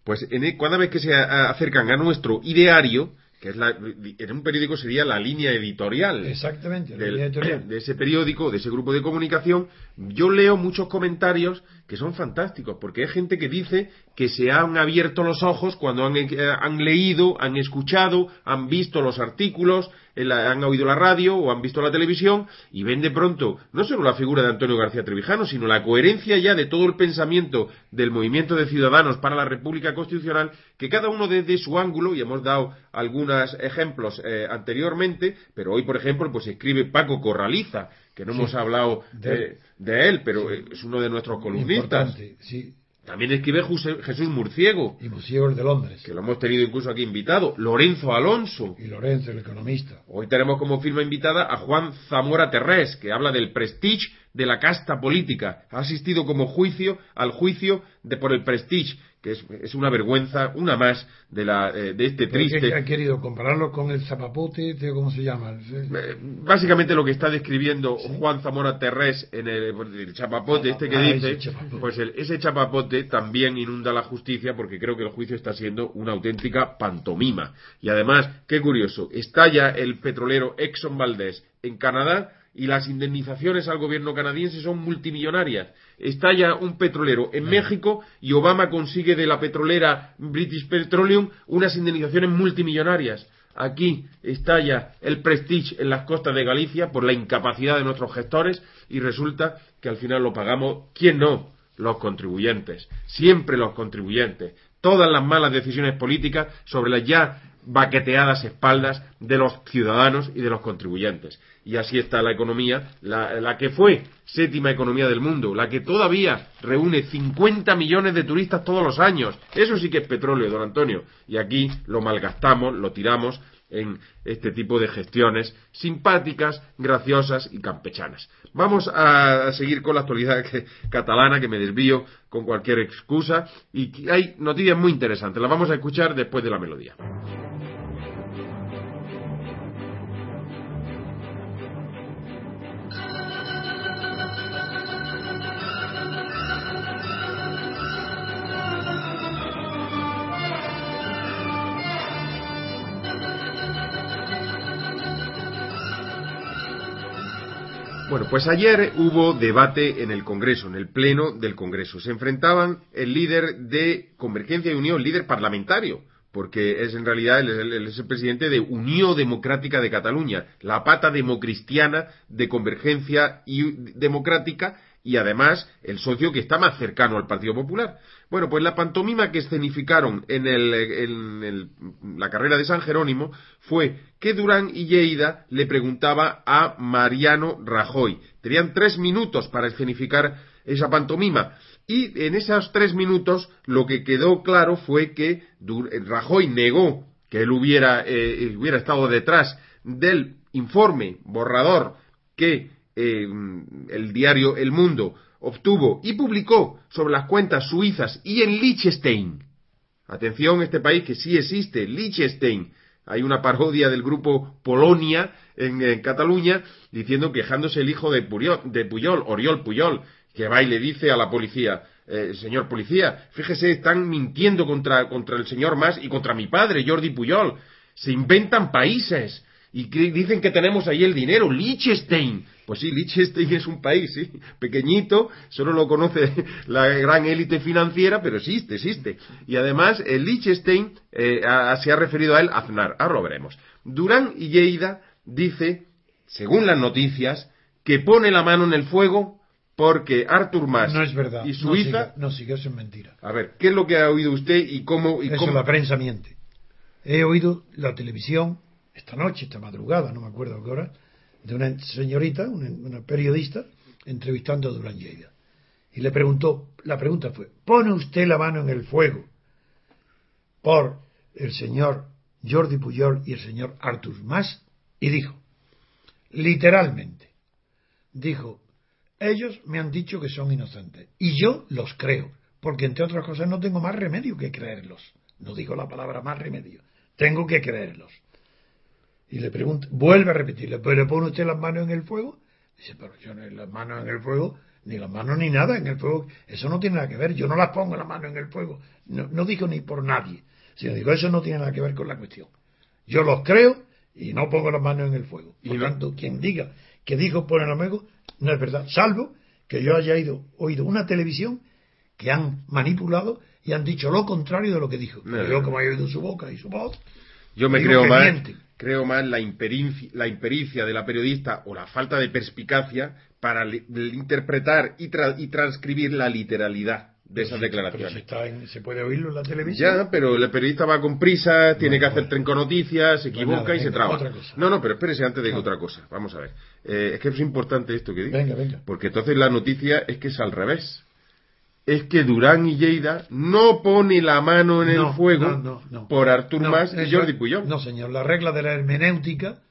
Pues en el- cada vez que se acercan a nuestro ideario, que es la, en un periódico sería la línea editorial Exactamente, la del- línea editorial. de ese periódico, de ese grupo de comunicación, yo leo muchos comentarios que son fantásticos, porque hay gente que dice que se han abierto los ojos cuando han, eh, han leído, han escuchado, han visto los artículos, han oído la radio o han visto la televisión y ven de pronto no solo la figura de Antonio García Trevijano, sino la coherencia ya de todo el pensamiento del movimiento de ciudadanos para la República Constitucional, que cada uno desde su ángulo, y hemos dado algunos ejemplos eh, anteriormente, pero hoy, por ejemplo, pues escribe Paco Corraliza, que no hemos hablado de de, él. pero eh, es uno de nuestros columnistas. Importante, sí. También escribe Jesús Murciego, Y Musiegos de Londres. que lo hemos tenido incluso aquí invitado, Lorenzo Alonso, Y Lorenzo, el economista. Hoy tenemos como firma invitada a Juan Zamora Terrés, que habla del prestige de la casta política. Ha asistido como juicio al juicio de por el prestige, que es, es una vergüenza, una más de, la, eh, de este triste. ha querido compararlo con el zapapote, este, ¿cómo se llama? Eh, Básicamente lo que está describiendo Juan Zamora Terrés en el, el chapapote este que Ah, dice, ese chapapote. pues el- ese chapapote también inunda la justicia porque creo que el juicio está siendo una auténtica pantomima. Y además, qué curioso, estalla el petrolero Exxon Valdez en Canadá y las indemnizaciones al gobierno canadiense son multimillonarias. Estalla un petrolero en México y Obama consigue de la petrolera British Petroleum unas indemnizaciones multimillonarias. Aquí estalla el prestige en las costas de Galicia por la incapacidad de nuestros gestores y resulta que al final lo pagamos, ¿quién no? Los contribuyentes. Siempre los contribuyentes. Todas las malas decisiones políticas sobre las ya baqueteadas espaldas de los ciudadanos y de los contribuyentes. Y así está la economía, la, la que fue séptima economía del mundo, la que todavía reúne 50 millones de turistas todos los años. Eso sí que es petróleo, don Antonio. Y aquí lo malgastamos, lo tiramos en este tipo de gestiones simpáticas, graciosas y campechanas. Vamos a seguir con la actualidad catalana, que me desvío con cualquier excusa, y hay noticias muy interesantes. Las vamos a escuchar después de la melodía. Pues ayer hubo debate en el Congreso, en el Pleno del Congreso. Se enfrentaban el líder de Convergencia y Unión, líder parlamentario, porque es en realidad él, es el- es el presidente de Unión Democrática de Cataluña, la pata democristiana de Convergencia y Democrática y además el socio que está más cercano al Partido Popular. Bueno, pues la pantomima que escenificaron en, el- en el- la carrera de San Jerónimo fue que Durán y Lleida le preguntaba a Mariano Rajoy. Tenían tres minutos para escenificar esa pantomima. Y en esos tres minutos lo que quedó claro fue que Rajoy negó que él hubiera, eh, hubiera estado detrás del informe borrador que eh, el diario El Mundo obtuvo y publicó sobre las cuentas suizas y en Liechtenstein. Atención, este país que sí existe, Liechtenstein. Hay una parodia del grupo Polonia en, Cataluña diciendo quejándose el hijo de Puyol, Oriol Puyol, que va y le dice a la policía, eh, señor policía, fíjese, están mintiendo contra, el señor Mas y contra mi padre, Jordi Puyol. Se inventan países y dicen que tenemos ahí el dinero, Liechtenstein. Pues sí, Liechtenstein es un país, sí, pequeñito, solo lo conoce la gran élite financiera, pero existe, existe. Y además, el Liechtenstein eh, a- se ha referido a él Aznar, ahora lo veremos. Durán y Lleida dice, según las noticias, que pone la mano en el fuego porque Artur Mas No es verdad. y No Suiza... no siga, eso es mentira. A ver, ¿qué es lo que ha oído usted y cómo... Y Eso cómo... la prensa miente. He oído la televisión esta noche, esta madrugada, no me acuerdo a qué hora, de una señorita, una, periodista, entrevistando a Durán Lleida. Y le preguntó, la pregunta fue, ¿pone usted la mano en el fuego por el señor Jordi Pujol y el señor Artur Mas? Y dijo, literalmente, dijo, ellos me han dicho que son inocentes y yo los creo, porque entre otras cosas no tengo más remedio que creerlos. No digo la palabra más remedio, tengo que creerlos. Y le pregunta, vuelve a repetirle, ¿pero pone usted las manos en el fuego? Dice, pero yo no las manos en el fuego, ni las manos ni nada en el fuego, eso no tiene nada que ver, yo no las pongo las manos en el fuego, no, no digo ni por nadie, sino digo, eso no tiene nada que ver con la cuestión. Yo los creo y no pongo las manos en el fuego. Por lo tanto, quien diga que dijo poner el fuego, no es verdad, salvo que yo haya ido, oído una televisión que han manipulado y han dicho lo contrario de lo que dijo. yo, como he oído su boca y su voz, yo me creo más, creo más la impericia, la impericia de la periodista o la falta de perspicacia para interpretar y, y transcribir la literalidad de esas declaraciones. se puede oírlo en la televisión. Ya, pero el periodista va con prisa, tiene que hacer noticias, se equivoca y se traba. No, no, pero espérese antes de que otra cosa. Vamos a ver. Eh, es que es importante esto que digo. Venga, venga. Porque entonces la noticia es que es al revés. Es que Durán y Lleida no pone la mano en el fuego por Artur Mas y Jordi Puyol. No, señor. La regla de la hermenéutica,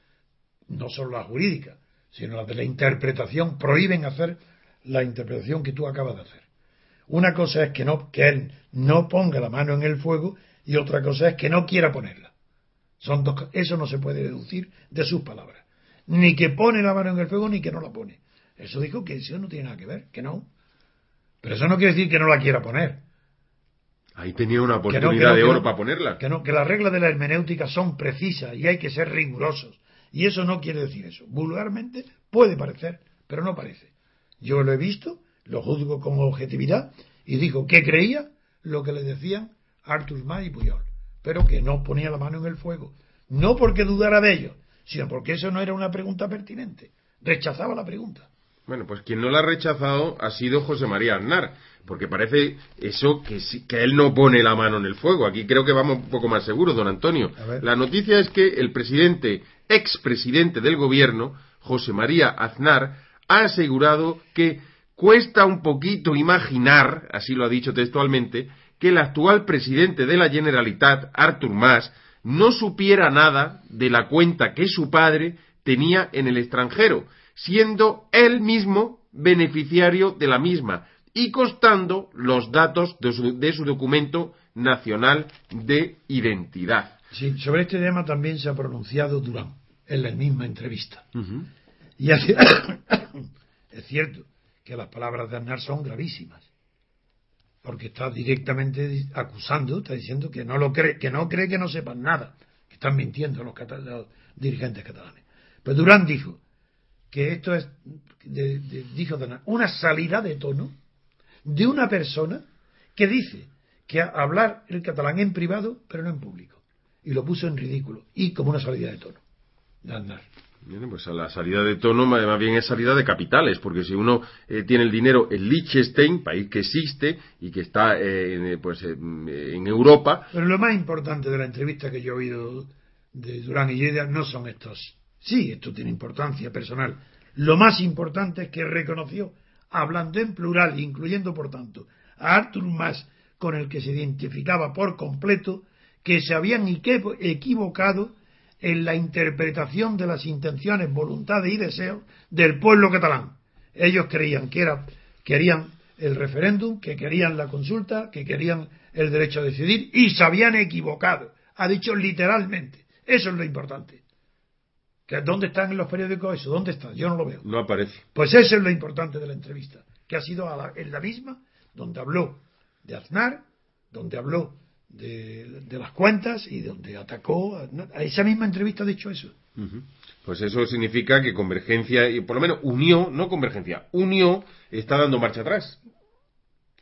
no solo la jurídica, sino la de la interpretación, prohíben hacer la interpretación que tú acabas de hacer. Una cosa es que, no, que él no ponga la mano en el fuego y otra cosa es que no quiera ponerla. Son dos, eso no se puede deducir de sus palabras. Ni que pone la mano en el fuego ni que no la pone. Eso dijo que eso no tiene nada que ver, que no. Pero eso no quiere decir que no la quiera poner. Ahí tenía una oportunidad de oro para ponerla. Que no, que las reglas de la hermenéutica son precisas y hay que ser rigurosos. Y eso no quiere decir eso. Vulgarmente puede parecer, pero no parece. Yo lo he visto lo juzgo con objetividad, y dijo que creía lo que le decían Artur Mas y Puyol, pero que no ponía la mano en el fuego. No porque dudara de ellos, sino porque eso no era una pregunta pertinente. Rechazaba la pregunta. Bueno, pues quien no la ha rechazado ha sido José María Aznar, porque parece eso que, que él no pone la mano en el fuego. Aquí creo que vamos un poco más seguros, don Antonio. La noticia es que el presidente, expresidente del gobierno, José María Aznar, ha asegurado que Cuesta un poquito imaginar, así lo ha dicho textualmente, que el actual presidente de la Generalitat, Artur Mas, no supiera nada de la cuenta que su padre tenía en el extranjero, siendo él mismo beneficiario de la misma y costando los datos de su, documento nacional de identidad. Sí, sobre este tema también se ha pronunciado Durán en la misma entrevista. Y es cierto, que las palabras de Aznar son gravísimas. Porque está directamente acusando, está diciendo que no lo cree, que no cree que no sepan nada, que están mintiendo los, dirigentes catalanes. Pero Durán dijo que esto es, dijo una salida de tono de una persona que dice que hablar el catalán en privado, pero no en público. Y lo puso en ridículo y como una salida de tono de Aznar. Bien, pues a la salida de tono más bien es salida de capitales, porque si uno eh, tiene el dinero en Liechtenstein, país que existe y que está eh, pues, en Europa. Pero lo más importante de la entrevista que yo he oído de Durán y Lleida no son estos. Sí, esto tiene importancia personal. Lo más importante es que reconoció, hablando en plural, incluyendo por tanto a Artur Mas, con el que se identificaba por completo, que se habían equivocado en la interpretación de las intenciones, voluntades y deseos del pueblo catalán. Ellos creían que era, querían el referéndum, que querían la consulta, que querían el derecho a decidir y se habían equivocado. Ha dicho literalmente. Eso es lo importante. ¿Dónde están en los periódicos eso? ¿Dónde está? Yo no lo veo. No aparece. Pues eso es lo importante de la entrevista, que ha sido en la misma donde habló de Aznar, donde habló de, las cuentas y donde atacó. A esa misma entrevista ha dicho eso. Pues eso significa que Convergencia, y por lo menos Unió, no Convergencia, Unió está dando marcha atrás.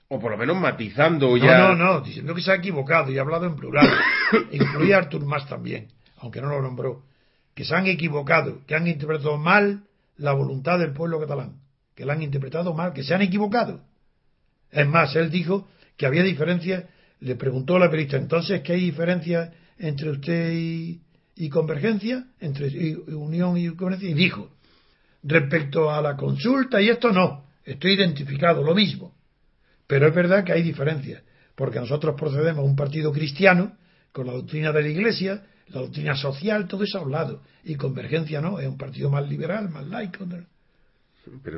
O por lo menos matizando ya. No, no, no, diciendo que se ha equivocado y ha hablado en plural. Incluía a Artur Mas también, aunque no lo nombró. Que se han equivocado, que han interpretado mal la voluntad del pueblo catalán. Que la han interpretado mal, que se han equivocado. Es más, él dijo que había diferencias le preguntó a la periodista, entonces, ¿qué hay diferencia entre usted y, Convergencia? Entre Unión y Convergencia. Y dijo respecto a la consulta y esto no, estoy identificado, lo mismo. Pero es verdad que hay diferencias, porque nosotros procedemos a un partido cristiano con la doctrina de la Iglesia, la doctrina social, todo eso a un lado. Y Convergencia no, es un partido más liberal, más laico.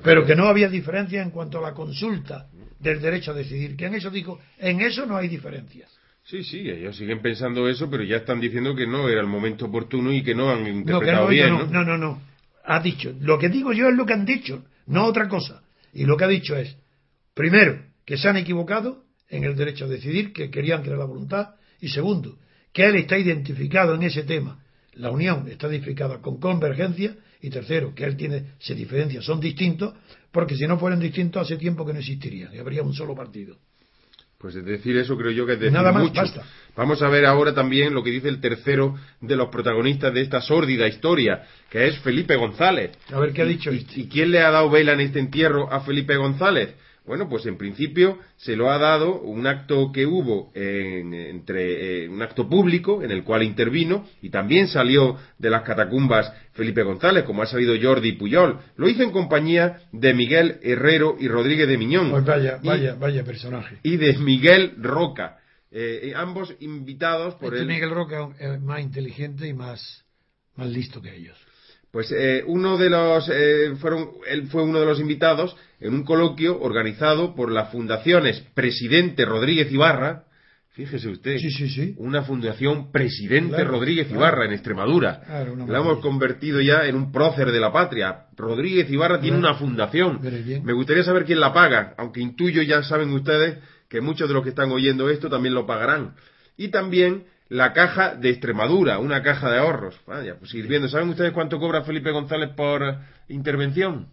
Pero, que no había diferencia en cuanto a la consulta del derecho a decidir. Que en eso dijo, en eso no hay diferencias. Sí, sí, ellos siguen pensando eso, pero ya están diciendo que no era el momento oportuno y que no han interpretado bien. No, no, no, no. Ha dicho, lo que digo yo es lo que han dicho, no otra cosa. Y lo que ha dicho es, primero, que se han equivocado en el derecho a decidir, que querían crear la voluntad, y segundo, que él está identificado en ese tema. La unión está identificada con convergencia y tercero, que él tiene, se diferencia, son distintos, porque si no fueran distintos hace tiempo que no existiría y habría un solo partido. Pues es decir eso creo yo que es decir Nada más, Basta. Vamos a ver ahora también lo que dice el tercero de los protagonistas de esta sórdida historia, que es Felipe González. A ver qué ha dicho. ¿Y, ¿Y quién le ha dado vela en este entierro a Felipe González? Bueno, pues en principio se lo ha dado un acto que hubo en, entre eh, un acto público en el cual intervino y también salió de las catacumbas Felipe González, como ha sabido Jordi Puyol. Lo hizo en compañía de Miguel Herrero y Rodríguez de Miñón. Pues vaya, vaya, vaya personaje. Y de Miguel Roca. Eh, ambos invitados por este Miguel Roca es más inteligente y más, más listo que ellos. Pues eh, uno de los eh, fueron él fue uno de los invitados en un coloquio organizado por las fundaciones Presidente Rodríguez Ibarra, fíjese usted, sí, sí, sí. una fundación Presidente Rodríguez Ibarra en Extremadura. la hemos convertido ya en un prócer de la patria. Rodríguez Ibarra tiene una fundación. Me gustaría saber quién la paga, aunque intuyo ya saben ustedes que muchos de los que están oyendo esto también lo pagarán. Y también la caja de Extremadura, una caja de ahorros. Vaya, pues ir viendo. ¿Saben ustedes cuánto cobra Felipe González por intervención?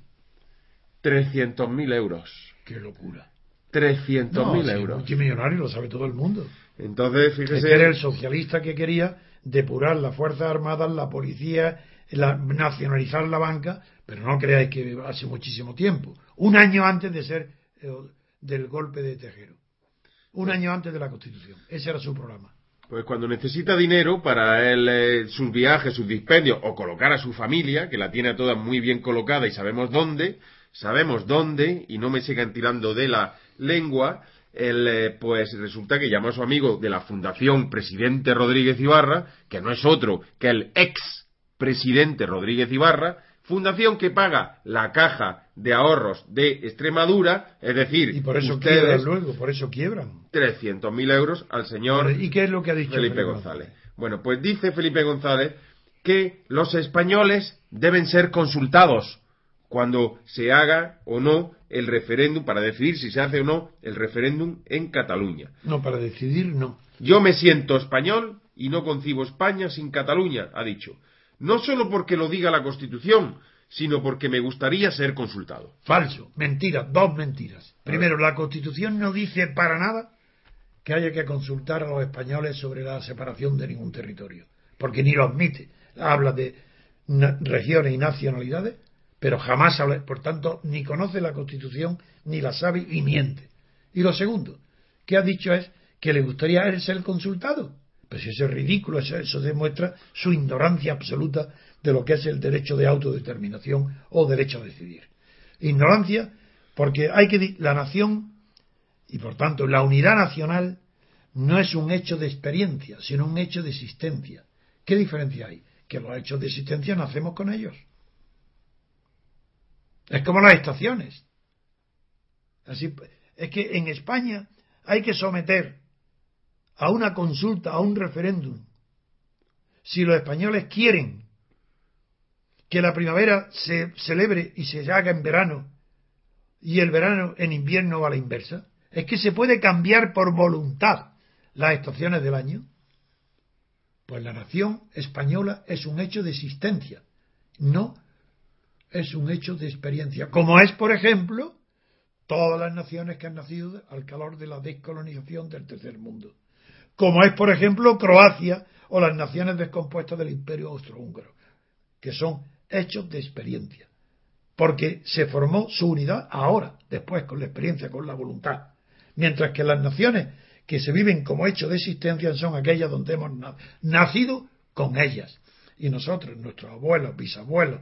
300.000 euros. ¡Qué locura! 300.000 no, euros. millonario lo sabe todo el mundo. Entonces, fíjese. Este era el socialista que quería depurar las Fuerzas Armadas, la policía, nacionalizar la banca, pero no creáis que hace muchísimo tiempo. Un año antes de ser eh, del golpe de Tejero. Un año antes de la Constitución. Ese era su programa. Pues cuando necesita dinero para eh, sus viajes, sus dispendios, o colocar a su familia, que la tiene a toda muy bien colocada y sabemos dónde, sabemos dónde, y no me sigan tirando de la lengua, él, eh, pues resulta que llamó a su amigo de la Fundación Presidente Rodríguez Ibarra, que no es otro que el ex presidente Rodríguez Ibarra, fundación que paga la caja de ahorros de Extremadura, es decir, y por eso quiebran luego, por eso quiebran. 300.000 euros al señor ¿Y qué es lo que ha dicho Felipe González? Bueno, pues dice Felipe González que los españoles deben ser consultados cuando se haga o no el referéndum para decidir si se hace o no el referéndum en Cataluña. No, para decidir no. Yo me siento español y no concibo España sin Cataluña, ha dicho no solo porque lo diga la Constitución, sino porque me gustaría ser consultado. Falso, mentira, dos mentiras. Primero, la Constitución no dice para nada que haya que consultar a los españoles sobre la separación de ningún territorio, porque ni lo admite. Habla de regiones y nacionalidades, pero jamás habla, por tanto, ni conoce la Constitución, ni la sabe y miente. Y lo segundo, que ha dicho es que le gustaría ser consultado. Pues eso es ridículo, eso, demuestra su ignorancia absoluta de lo que es el derecho de autodeterminación o derecho a decidir. Ignorancia porque hay que la nación y por tanto la unidad nacional no es un hecho de experiencia, sino un hecho de existencia. ¿Qué diferencia hay? Que los hechos de existencia nacemos con ellos. Es como las estaciones. Así, es que en España hay que someter a una consulta, a un referéndum, si los españoles quieren que la primavera se celebre y se haga en verano y el verano en invierno a la inversa, es que se puede cambiar por voluntad las estaciones del año. Pues la nación española es un hecho de existencia, no es un hecho de experiencia, como es, por ejemplo, todas las naciones que han nacido al calor de la descolonización del tercer mundo como es, por ejemplo, Croacia o las naciones descompuestas del Imperio Austrohúngaro, que son hechos de experiencia, porque se formó su unidad ahora, después, con la experiencia, con la voluntad, mientras que las naciones que se viven como hechos de existencia son aquellas donde hemos nacido con ellas. Y nosotros, nuestros abuelos, bisabuelos,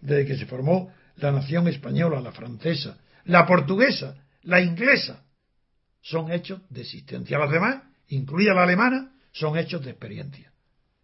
desde que se formó la nación española, la francesa, la portuguesa, la inglesa, son hechos de existencia. Las demás, incluida la alemana, son hechos de experiencia.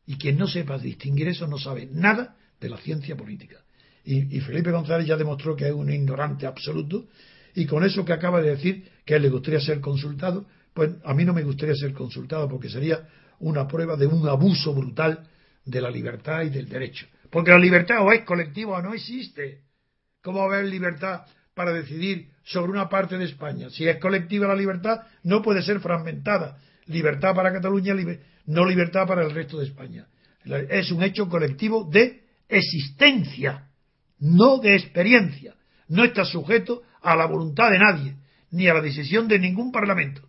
Y quien no sepa distinguir eso no sabe nada de la ciencia política. Y, Felipe González ya demostró que es un ignorante absoluto y con eso que acaba de decir que él le gustaría ser consultado, pues a mí no me gustaría ser consultado porque sería una prueba de un abuso brutal de la libertad y del derecho. Porque la libertad o es colectiva o no existe. ¿Cómo va a haber libertad para decidir sobre una parte de España? Si es colectiva la libertad, no puede ser fragmentada. Libertad para Cataluña, no libertad para el resto de España. Es un hecho colectivo de existencia, no de experiencia. No está sujeto a la voluntad de nadie, ni a la decisión de ningún parlamento.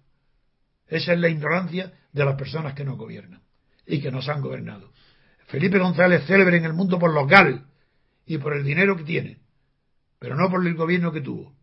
Esa es la ignorancia de las personas que nos gobiernan y que nos han gobernado. Felipe González célebre en el mundo por los GAL y por el dinero que tiene, pero no por el gobierno que tuvo.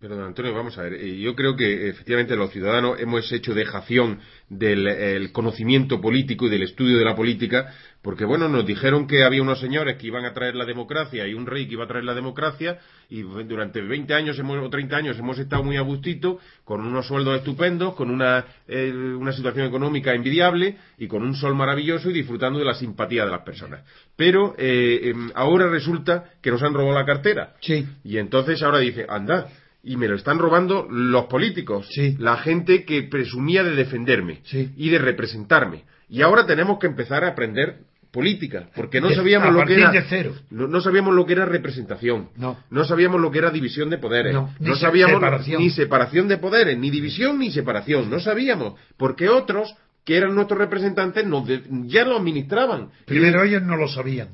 Pero, don Antonio, vamos a ver. Eh, yo creo que efectivamente los ciudadanos hemos hecho dejación del conocimiento político y del estudio de la política, porque, bueno, nos dijeron que había unos señores que iban a traer la democracia y un rey que iba a traer la democracia, y durante 20 años o 30 años hemos estado muy a gustito, con unos sueldos estupendos, con una, eh, una situación económica envidiable y con un sol maravilloso y disfrutando de la simpatía de las personas. Pero eh, em, ahora resulta que nos han robado la cartera. Sí. Y entonces ahora dice, anda y me lo están robando los políticos, la gente que presumía de defenderme y de representarme. Y ahora tenemos que empezar a aprender política, porque no sabíamos lo que era No, sabíamos lo que era representación, no, sabíamos lo que era división de poderes, no, sabíamos ni separación de poderes, ni división ni separación, no sabíamos, porque otros que eran nuestros representantes ya lo administraban. Primero ellos no lo sabían.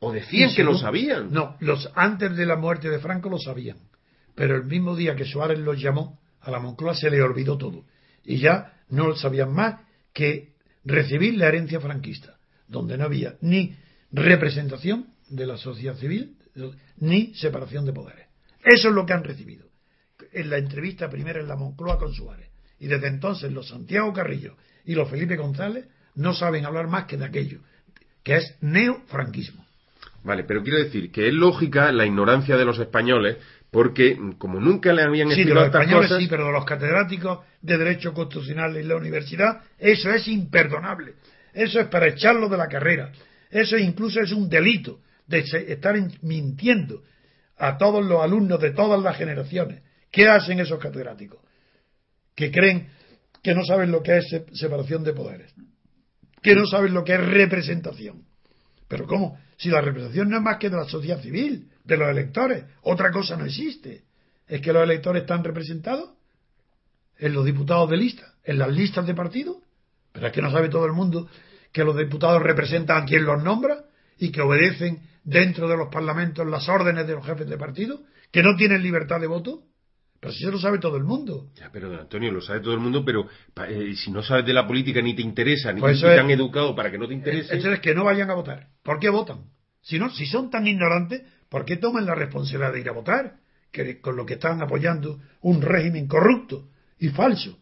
O decían que lo sabían. No, los antes de la muerte de Franco lo sabían pero el mismo día que Suárez los llamó a la Moncloa se le olvidó todo y ya no sabían más que recibir la herencia franquista, donde no había ni representación de la sociedad civil ni separación de poderes. Eso es lo que han recibido. En la entrevista primera en la Moncloa con Suárez. Y desde entonces los Santiago Carrillo y los Felipe González no saben hablar más que de aquello, que es neofranquismo. Vale, pero quiero decir que es lógica la ignorancia de los españoles porque como nunca le habían sí, los cosas... sí, pero los catedráticos de Derecho Constitucional en la universidad, eso es imperdonable. Eso es para echarlo de la carrera. Eso incluso es un delito de estar mintiendo a todos los alumnos de todas las generaciones. ¿Qué hacen esos catedráticos? Que creen que no saben lo que es separación de poderes, que no saben lo que es representación. Pero ¿cómo? Si la representación no es más que de la sociedad civil, de los electores. Otra cosa no existe. Es que los electores están representados en los diputados de lista, en las listas de partido. Pero es que no sabe todo el mundo que los diputados representan a quien los nombra y que obedecen dentro de los parlamentos las órdenes de los jefes de partido, que no tienen libertad de voto. Pero si eso lo sabe todo el mundo. Ya, pero Antonio, lo sabe todo el mundo, pero eh, si no sabes de la política ni te interesa, ni pues te han educado para que no te interese. Eso es que no vayan a votar. ¿Por qué votan? Si no, si son tan ignorantes, ¿Por qué toman la responsabilidad de ir a votar? Que con lo que están apoyando un régimen corrupto y falso.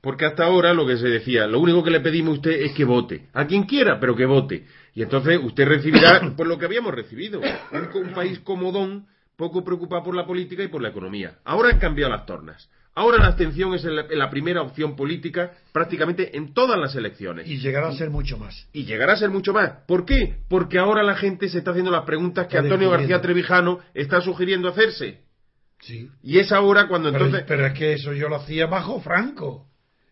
Porque hasta ahora lo que se decía, lo único que le pedimos a usted es que vote. A quien quiera, pero que vote. Y entonces usted recibirá por lo que habíamos recibido. Un, un país comodón, poco preocupado por la política y por la economía. Ahora han cambiado las tornas. Ahora la abstención es la, primera opción política prácticamente en todas las elecciones. Y llegará a ser mucho más. Y llegará a ser mucho más. ¿Por qué? Porque ahora la gente se está haciendo las preguntas que Antonio García Trevijano está sugiriendo hacerse. Sí. Y es ahora cuando entonces. Pero es que eso yo lo hacía bajo Franco.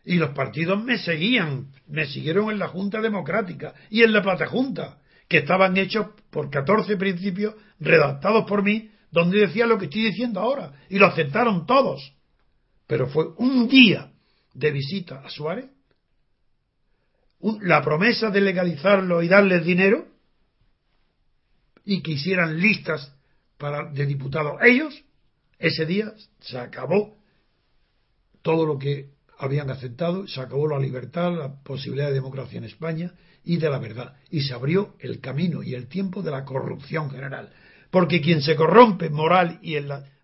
Y los partidos me seguían. Me siguieron en la Junta Democrática y en la Plata Junta, que estaban hechos por 14 principios redactados por mí, donde decía lo que estoy diciendo ahora. Y lo aceptaron todos pero fue un día de visita a Suárez, la promesa de legalizarlo y darles dinero, y que hicieran listas para, de diputados ellos, ese día se acabó todo lo que habían aceptado, se acabó la libertad, la posibilidad de democracia en España y de la verdad. Y se abrió el camino y el tiempo de la corrupción general. Porque quien se corrompe moral y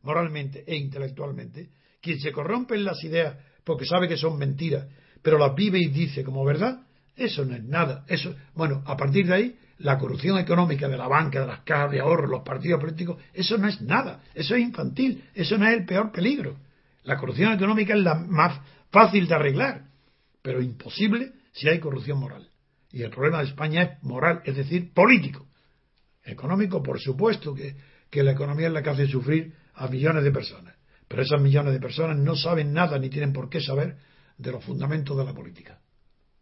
moralmente e intelectualmente quien se corrompe en las ideas porque sabe que son mentiras, pero las vive y dice como verdad, Eso no es nada. Eso, bueno, a partir de ahí, la corrupción económica de la banca, de las cajas de ahorro, los partidos políticos, eso no es nada. Eso es infantil. Eso no es el peor peligro. La corrupción económica es la más fácil de arreglar, pero imposible si hay corrupción moral. Y el problema de España es moral, es decir, político. Económico, por supuesto, que, que la economía es la que hace sufrir a millones de personas. Pero esas millones de personas no saben nada ni tienen por qué saber de los fundamentos de la política,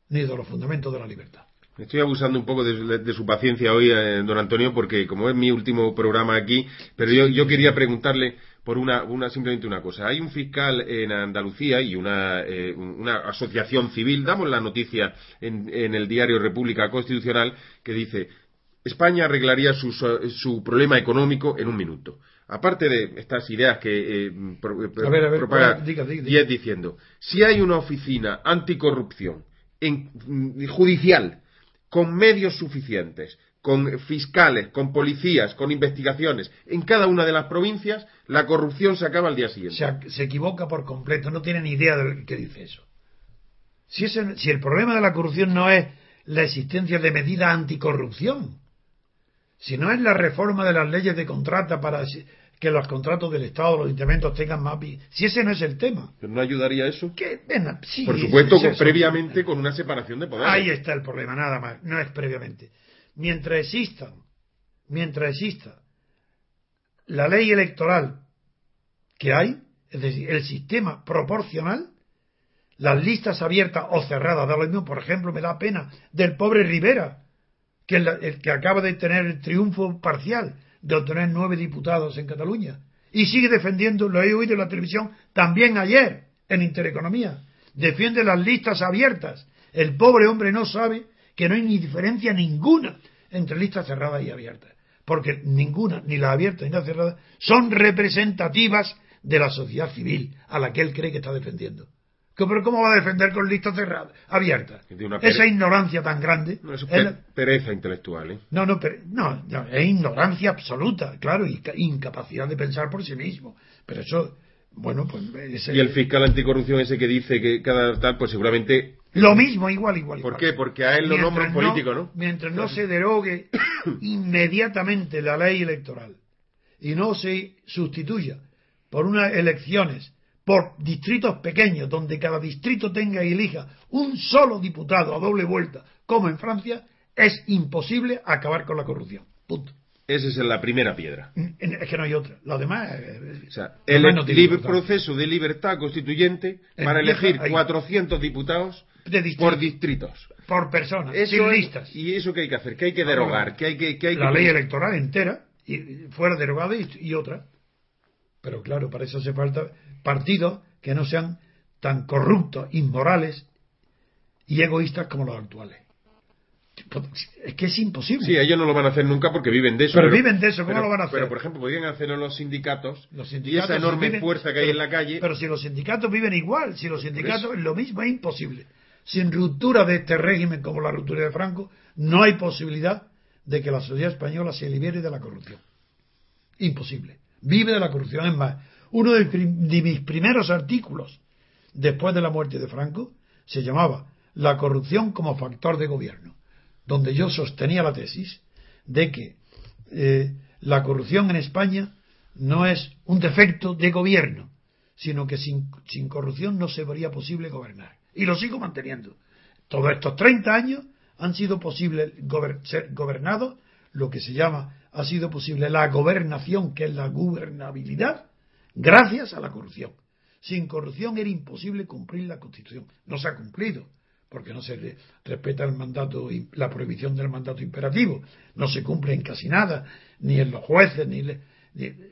ni de los fundamentos de la libertad. Estoy abusando un poco de, su paciencia hoy, eh, don Antonio, porque como es mi último programa aquí, pero yo, yo quería preguntarle por una, una, simplemente una cosa. Hay un fiscal en Andalucía y una, eh, una asociación civil, damos la noticia en, en, el diario República Constitucional, que dice España arreglaría su, su problema económico en un minuto aparte de estas ideas que eh, propaga y es diciendo, si hay una oficina anticorrupción en, mm, judicial con medios suficientes, con fiscales, con policías, con investigaciones en cada una de las provincias, la corrupción se acaba al día siguiente. Se, se equivoca por completo, no tiene ni idea de qué dice eso. Si, si el problema de la corrupción no es la existencia de medidas anticorrupción, si no es la reforma de las leyes de contrata para que los contratos del Estado, los ayuntamientos tengan más... Si ese no es el tema. ¿Pero no ayudaría eso? ¿Qué? Por supuesto, previamente con una separación de poderes. Ahí está el problema, nada más. No es previamente. Mientras exista, mientras exista la ley electoral que hay, es decir, el sistema proporcional, las listas abiertas o cerradas, da lo mismo, por ejemplo, me da pena del pobre Rivera, que, el, que acaba de tener el triunfo parcial de obtener nueve diputados en Cataluña. Y sigue defendiendo, lo he oído en la televisión también ayer, en Intereconomía. Defiende las listas abiertas. El pobre hombre no sabe que no hay ni diferencia ninguna entre listas cerradas y abiertas. Porque ninguna, ni las abiertas ni las cerradas, son representativas de la sociedad civil a la que él cree que está defendiendo. ¿Pero cómo va a defender con listas cerradas, abiertas? Esa ignorancia tan grande. No, es pereza intelectual, ¿eh? No, no, no, es ignorancia absoluta, claro, y incapacidad de pensar por sí mismo. Pero eso, bueno, pues. Y el fiscal anticorrupción ese que dice que cada tal, pues seguramente. Lo mismo, igual, igual. ¿Por qué? Porque a él lo nombra un político, ¿no? Mientras no se derogue inmediatamente la ley electoral y no se sustituya por unas elecciones por distritos pequeños, donde cada distrito tenga y elija un solo diputado a doble vuelta, como en Francia, es imposible acabar con la corrupción. Punto. Esa es la primera piedra. Mm, es que no hay otra. Lo demás. Eh, o sea, el libre proceso de libertad constituyente para elegir 400 diputados por distritos. Por personas, sin listas. ¿Y eso qué hay que hacer? ¿Qué hay que derogar? ¿Qué hay que, qué hay la ley electoral entera, y fuera derogada y otra. Pero claro, para eso hace falta partidos que no sean tan corruptos, inmorales y egoístas como los actuales. Es que es imposible. Sí, ellos no lo van a hacer nunca porque viven de eso. Pero, viven de eso, ¿cómo lo van a hacer? Pero, por ejemplo, podrían hacerlo los sindicatos, los sindicatos y esa enorme fuerza que hay en la calle. Pero si los sindicatos viven igual, si los sindicatos es lo mismo, es imposible. Sin ruptura de este régimen como la ruptura de Franco, no hay posibilidad de que la sociedad española se libere de la corrupción. Imposible vive de la corrupción. Es más, uno de, mis primeros artículos después de la muerte de Franco se llamaba La corrupción como factor de gobierno, donde yo sostenía la tesis de que eh, la corrupción en España no es un defecto de gobierno, sino que sin, sin corrupción no se vería posible gobernar. Y lo sigo manteniendo. Todos estos 30 años han sido posibles ser gobernados lo que se llama ha sido posible la gobernación, que es la gobernabilidad, gracias a la corrupción. Sin corrupción era imposible cumplir la Constitución. No se ha cumplido, porque no se respeta el mandato, la prohibición del mandato imperativo. No se cumple en casi nada, ni en los jueces, ni,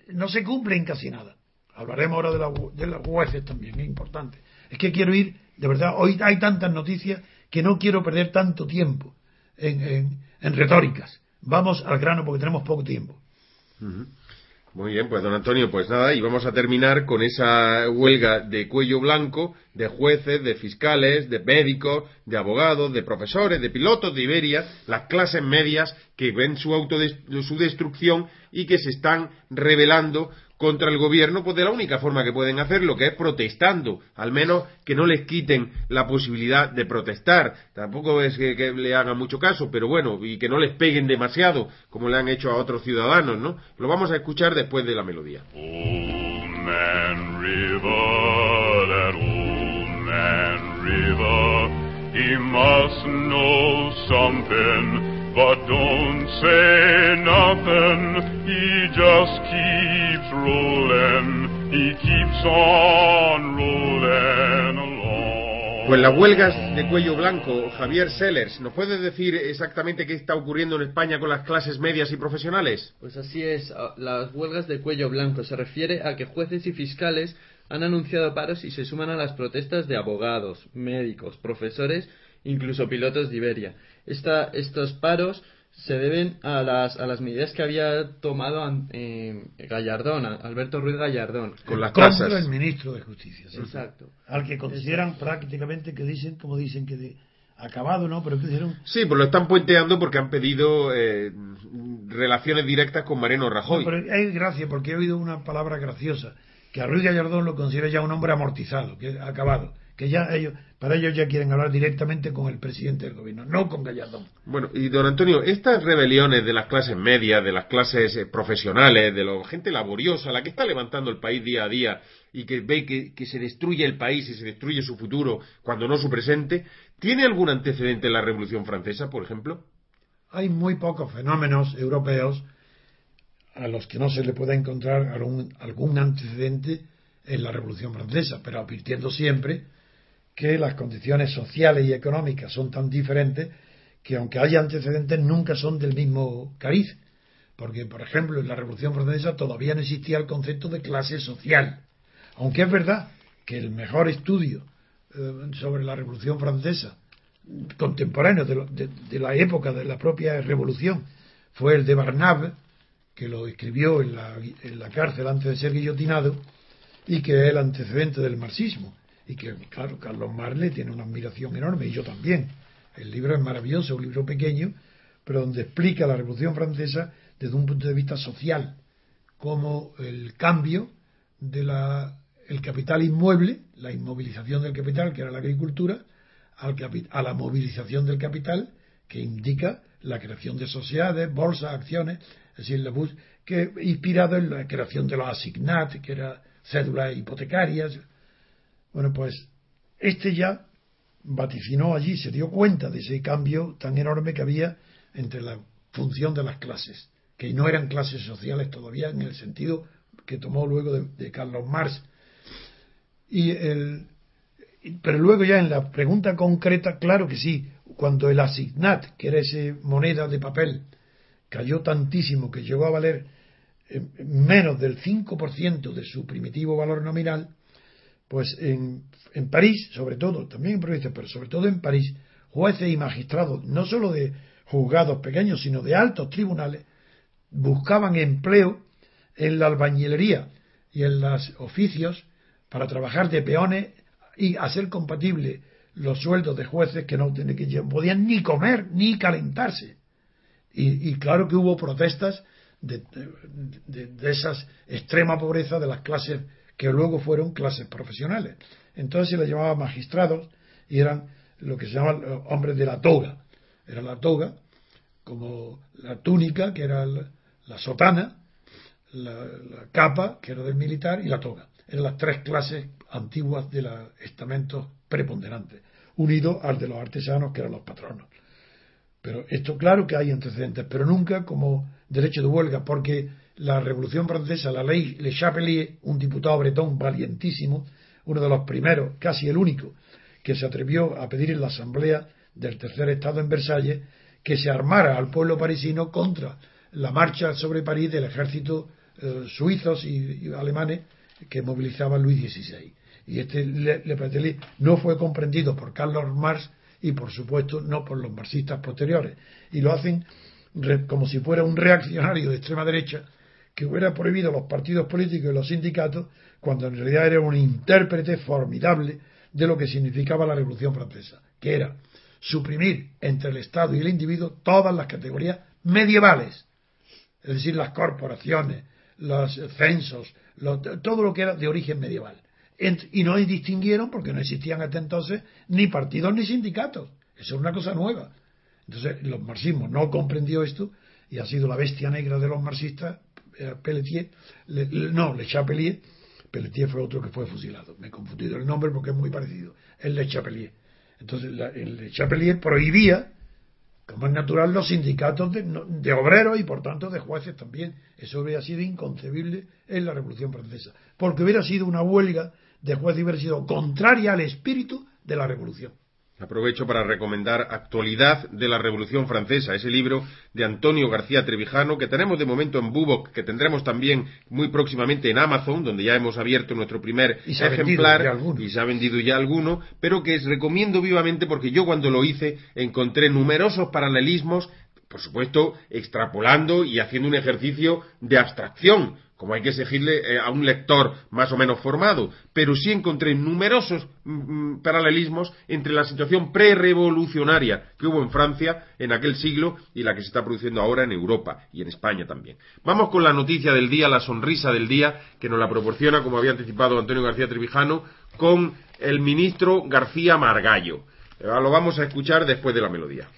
no se cumple en casi nada. Hablaremos ahora de, los jueces también, es importante. Es que quiero ir, de verdad, hoy hay tantas noticias que no quiero perder tanto tiempo en retóricas vamos al grano porque tenemos poco tiempo. Muy bien, pues don Antonio, pues nada, y vamos a terminar con esa huelga de cuello blanco de jueces, de fiscales, de médicos, de abogados, de profesores, de pilotos de Iberia, las clases medias que ven su, su destrucción y que se están rebelando contra el gobierno, pues de la única forma que pueden hacerlo, que es protestando, al menos que no les quiten la posibilidad de protestar. Tampoco es que, le hagan mucho caso, pero bueno, y que no les peguen demasiado, como le han hecho a otros ciudadanos, ¿no? Lo vamos a escuchar después de la melodía. Old River, but don't say nothing. He just keeps rolling, he keeps on rolling along. Pues las huelgas de cuello blanco, Javier Sellers, ¿nos puedes decir exactamente qué está ocurriendo en España con las clases medias y profesionales? Pues así es, las huelgas de cuello blanco se refiere a que jueces y fiscales han anunciado paros y se suman a las protestas de abogados, médicos, profesores, incluso pilotos de Iberia. Esta- estos paros se deben a las, a las medidas que había tomado an- eh, Gallardón, Alberto Ruiz Gallardón. Con las contra tasas. el ministro de Justicia. sí. Exacto. Al que consideran prácticamente que dicen, como dicen, que de acabado, ¿no? Pero que dijeron. Sí, pues lo están puenteando porque han pedido eh, relaciones directas con Mariano Rajoy. No, pero hay gracia, porque he oído una palabra graciosa, que a Ruiz Gallardón lo considera ya un hombre amortizado, que acabado, que ya ellos, para ellos ya quieren hablar directamente con el presidente del gobierno, no con Gallardón. Bueno, y don Antonio, estas rebeliones de las clases medias, de las clases eh, profesionales, de la gente laboriosa, la que está levantando el país día a día y que ve que, que se destruye el país y se destruye su futuro cuando no su presente, ¿tiene algún antecedente en la Revolución Francesa, por ejemplo? Hay muy pocos fenómenos europeos a los que no se le pueda encontrar algún, algún antecedente en la Revolución Francesa, pero advirtiendo siempre que las condiciones sociales y económicas son tan diferentes que aunque haya antecedentes nunca son del mismo cariz. Porque, por ejemplo, en la Revolución Francesa todavía no existía el concepto de clase social. Aunque es verdad que el mejor estudio eh, sobre la Revolución Francesa contemporáneo de, de- de la época de la propia revolución fue el de Barnave, que lo escribió en la, en la cárcel antes de ser guillotinado y que es el antecedente del marxismo. Y que, claro, Carlos Marle tiene una admiración enorme, y yo también. El libro es maravilloso, un libro pequeño, pero donde explica la Revolución Francesa desde un punto de vista social, como el cambio de la, el capital inmueble, la inmovilización del capital, que era la agricultura, al a la movilización del capital, que indica la creación de sociedades, bolsas, acciones, es decir, la que inspirado en la creación de los asignat, que era cédulas hipotecarias. Bueno, pues este ya vaticinó allí, se dio cuenta de ese cambio tan enorme que había entre la función de las clases, que no eran clases sociales todavía en el sentido que tomó luego de, Carlos Marx. Y el, pero luego ya en la pregunta concreta, claro que sí, cuando el asignat, que era esa moneda de papel, cayó tantísimo que llegó a valer eh, menos del 5% de su primitivo valor nominal, pues en, en París, sobre todo, también en provincias, pero sobre todo en París, jueces y magistrados, no solo de juzgados pequeños, sino de altos tribunales, buscaban empleo en la albañilería y en los oficios para trabajar de peones y hacer compatible los sueldos de jueces que no tenían- que podían ni comer ni calentarse. Y, y claro que hubo protestas de, de, de esas extrema pobreza de las clases que luego fueron clases profesionales. Entonces se les llamaba magistrados y eran lo que se llaman los hombres de la toga. Era la toga, como la túnica, que era la, la sotana, la, la capa, que era del militar, y la toga. Eran las tres clases antiguas de los estamentos preponderantes, unidos al de los artesanos, que eran los patronos. Pero esto claro que hay antecedentes, pero nunca como derecho de huelga, porque la Revolución Francesa, la ley Le Chapelier, un diputado bretón valientísimo, uno de los primeros, casi el único, que se atrevió a pedir en la Asamblea del Tercer Estado en Versalles que se armara al pueblo parisino contra la marcha sobre París del ejército eh, suizos y, alemanes que movilizaba Luis XVI. Y este Le, Le Chapelier no fue comprendido por Carlos Marx y por supuesto no por los marxistas posteriores. Y lo hacen como si fuera un reaccionario de extrema derecha que hubiera prohibido los partidos políticos y los sindicatos cuando en realidad era un intérprete formidable de lo que significaba la Revolución Francesa, que era suprimir entre el Estado y el individuo todas las categorías medievales, es decir, las corporaciones, los censos, todo lo que era de origen medieval. y no distinguieron, porque no existían hasta entonces, ni partidos ni sindicatos. Eso es una cosa nueva. Entonces, los marxismos no comprendió esto y ha sido la bestia negra de los marxistas, Pelletier, no, Le Chapelier, Pelletier fue otro que fue fusilado. Me he confundido el nombre porque es muy parecido. El Le Chapelier. Entonces, el Le Chapelier prohibía como es natural, los sindicatos de, obreros y por tanto de jueces también. Eso hubiera sido inconcebible en la Revolución Francesa, porque hubiera sido una huelga de jueces y hubiera sido contraria al espíritu de la Revolución. Aprovecho para recomendar Actualidad de la Revolución Francesa, ese libro de Antonio García Trevijano que tenemos de momento en Bubok, que tendremos también muy próximamente en Amazon, donde ya hemos abierto nuestro primer ejemplar y se ha vendido ya alguno, pero que recomiendo vivamente porque yo cuando lo hice encontré numerosos paralelismos por supuesto, extrapolando y haciendo un ejercicio de abstracción, como hay que exigirle eh, a un lector más o menos formado, pero sí encontré numerosos mm, mm, paralelismos entre la situación prerevolucionaria que hubo en Francia en aquel siglo y la que se está produciendo ahora en Europa y en España también. Vamos con la noticia del día, la sonrisa del día, que nos la proporciona, como había anticipado Antonio García Trevijano, con el ministro García Margallo. Eh, lo vamos a escuchar después de la melodía.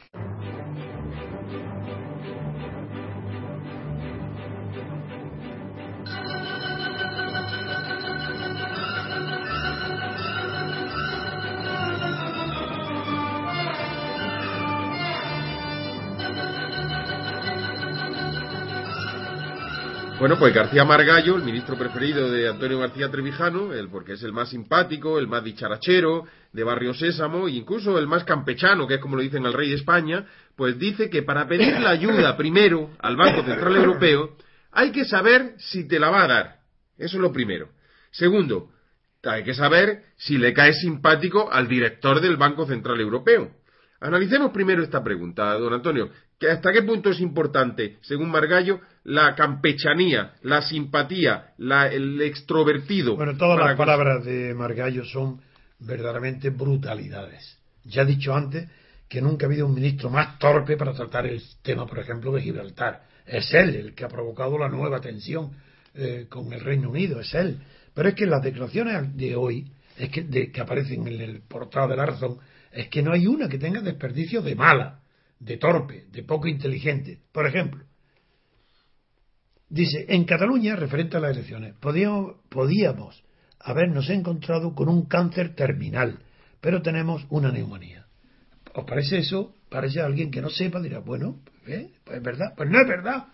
Bueno, pues García Margallo, el ministro preferido de Antonio García Trevijano, el, porque es el más simpático, el más dicharachero de Barrio Sésamo, e incluso el más campechano, que es como lo dicen al rey de España, pues dice que para pedir la ayuda primero al Banco Central Europeo hay que saber si te la va a dar. Eso es lo primero. Segundo, hay que saber si le cae simpático al director del Banco Central Europeo. Analicemos primero esta pregunta, don Antonio. ¿Hasta qué punto es importante, según Margallo, la campechanía, la simpatía, el extrovertido? Bueno, todas las palabras de Margallo son verdaderamente brutalidades. Ya he dicho antes que nunca ha habido un ministro más torpe para tratar el tema, por ejemplo, de Gibraltar. Es él el que ha provocado la nueva tensión eh, con el Reino Unido, es él. Pero es que las declaraciones de hoy, es que, que aparecen en el portal de la razón, es que no hay una que tenga desperdicio de mala de torpe, de poco inteligente. Por ejemplo, dice, en Cataluña, referente a las elecciones, podíamos, podíamos habernos encontrado con un cáncer terminal, pero tenemos una neumonía. ¿Os parece eso? Parece alguien que no sepa, dirá, bueno, pues, pues es verdad. Pues no es verdad,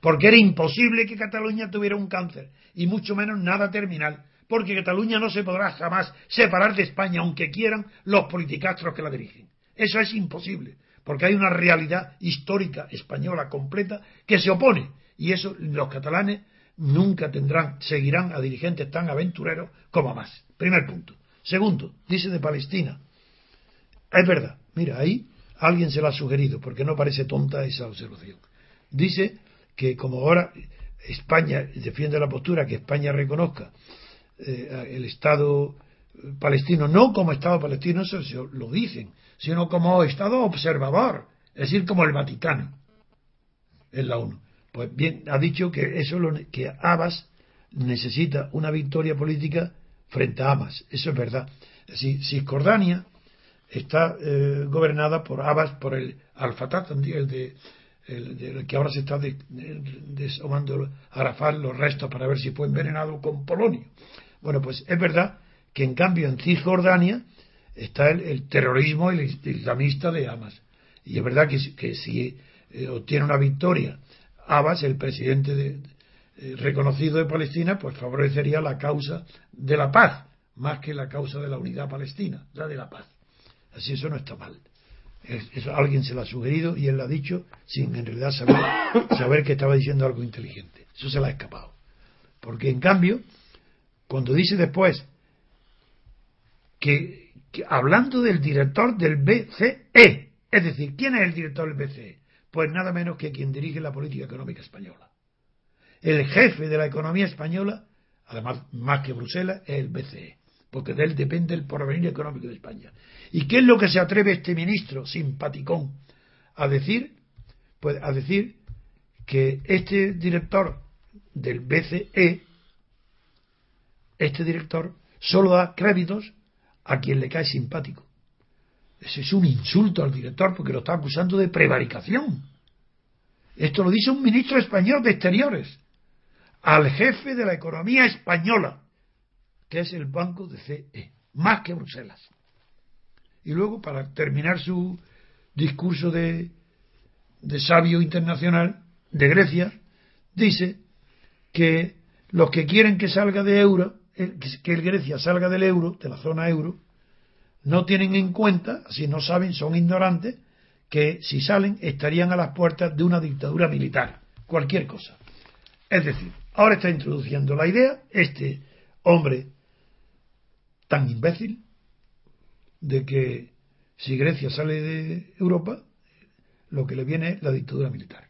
porque era imposible que Cataluña tuviera un cáncer, y mucho menos nada terminal, porque Cataluña no se podrá jamás separar de España, aunque quieran los politicastros que la dirigen. Eso es imposible porque hay una realidad histórica española completa que se opone y eso los catalanes nunca tendrán, seguirán a dirigentes tan aventureros como más. Primer punto. Segundo, dice de Palestina. Es verdad, mira, ahí alguien se lo ha sugerido, porque no parece tonta esa observación. Dice que como ahora España defiende la postura que España reconozca eh, el Estado palestino, no como Estado palestino, eso lo dicen, sino como Estado observador, es decir, como el Vaticano en la ONU. Pues bien, ha dicho que eso lo, que Abbas necesita una victoria política frente a Hamas. Eso es verdad. Si Cisjordania está eh, gobernada por Abbas, por el Al-Fatah, el de, el, que ahora se está deshomando a Arafat los restos para ver si fue envenenado con polonio. Bueno, pues es verdad que en cambio en Cisjordania está el, terrorismo el islamista de Hamas. Y es verdad que, que si eh, obtiene una victoria Abbas, el presidente de, eh, reconocido de Palestina, pues favorecería la causa de la paz, más que la causa de la unidad palestina, la de la paz. Así eso no está mal. Eso alguien se lo ha sugerido y él lo ha dicho sin en realidad saber, saber que estaba diciendo algo inteligente. Eso se le ha escapado. Porque en cambio, cuando dice después que hablando del director del BCE. Es decir, ¿quién es el director del BCE? Pues nada menos que quien dirige la política económica española. El jefe de la economía española, además más que Bruselas, es el BCE, porque de él depende el porvenir económico de España. ¿Y qué es lo que se atreve este ministro simpaticón a decir? Pues a decir que este director del BCE, este director solo da créditos a quien le cae simpático. Ese es un insulto al director porque lo está acusando de prevaricación. Esto lo dice un ministro español de Exteriores al jefe de la economía española, que es el Banco de CE, más que Bruselas. Y luego, para terminar su discurso de, de sabio internacional de Grecia, dice que los que quieren que salga de euro, que Grecia salga del euro, de la zona euro, no tienen en cuenta, si no saben, son ignorantes, que si salen estarían a las puertas de una dictadura militar, cualquier cosa. Es decir, ahora está introduciendo la idea este hombre tan imbécil de que si Grecia sale de Europa, lo que le viene es la dictadura militar.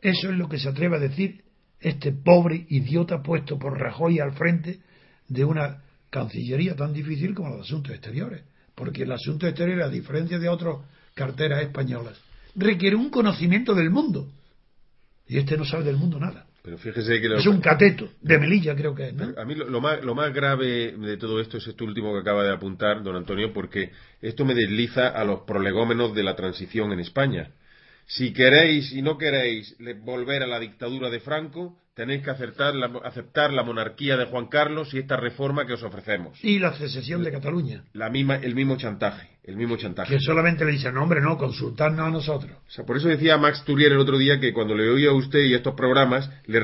Eso es lo que se atreve a decir este pobre idiota puesto por Rajoy al frente de una Cancillería tan difícil como los asuntos exteriores, porque el asunto exterior, a diferencia de otras carteras españolas, requiere un conocimiento del mundo. Y este no sabe del mundo nada. Pero fíjese que Es un cateto, de Melilla creo que es. A mí lo, más, lo más grave de todo esto es esto último que acaba de apuntar, don Antonio, porque esto me desliza a los prolegómenos de la transición en España. Si queréis y no queréis volver a la dictadura de Franco, tenéis que aceptar la, aceptar la monarquía de Juan Carlos y esta reforma que os ofrecemos. Y la secesión de Cataluña. La misma, el mismo chantaje, el mismo chantaje. Que solamente le dicen, no, hombre, no, consultarnos a nosotros. O sea, por eso decía Max Turier el otro día que cuando le oía a usted y estos programas, le,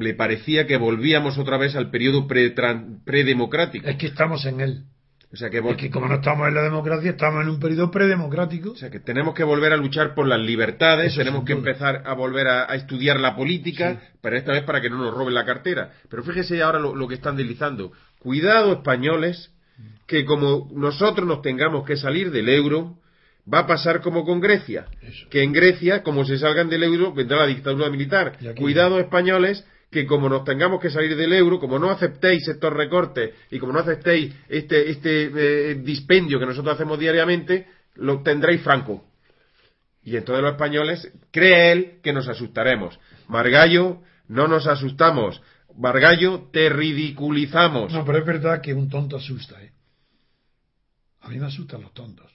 le parecía que volvíamos otra vez al periodo predemocrático. es que estamos en él. O sea que, que como no estamos en la democracia, estamos en un periodo predemocrático. O sea que tenemos que volver a luchar por las libertades, tenemos que empezar a volver a, estudiar la política, para esta vez para que no nos roben la cartera. Pero fíjese ahora lo, que están deslizando. Cuidado, españoles, que como nosotros nos tengamos que salir del euro, va a pasar como con Grecia. Que en Grecia, como se salgan del euro, vendrá la dictadura militar. Cuidado, españoles, que como nos tengamos que salir del euro, como no aceptéis estos recortes y como no aceptéis este, este eh, dispendio que nosotros hacemos diariamente, lo tendréis franco. Y entonces los españoles cree él que nos asustaremos. Margallo, no nos asustamos. Margallo, te ridiculizamos. No, pero es verdad que un tonto asusta, ¿eh? A mí me asustan los tontos,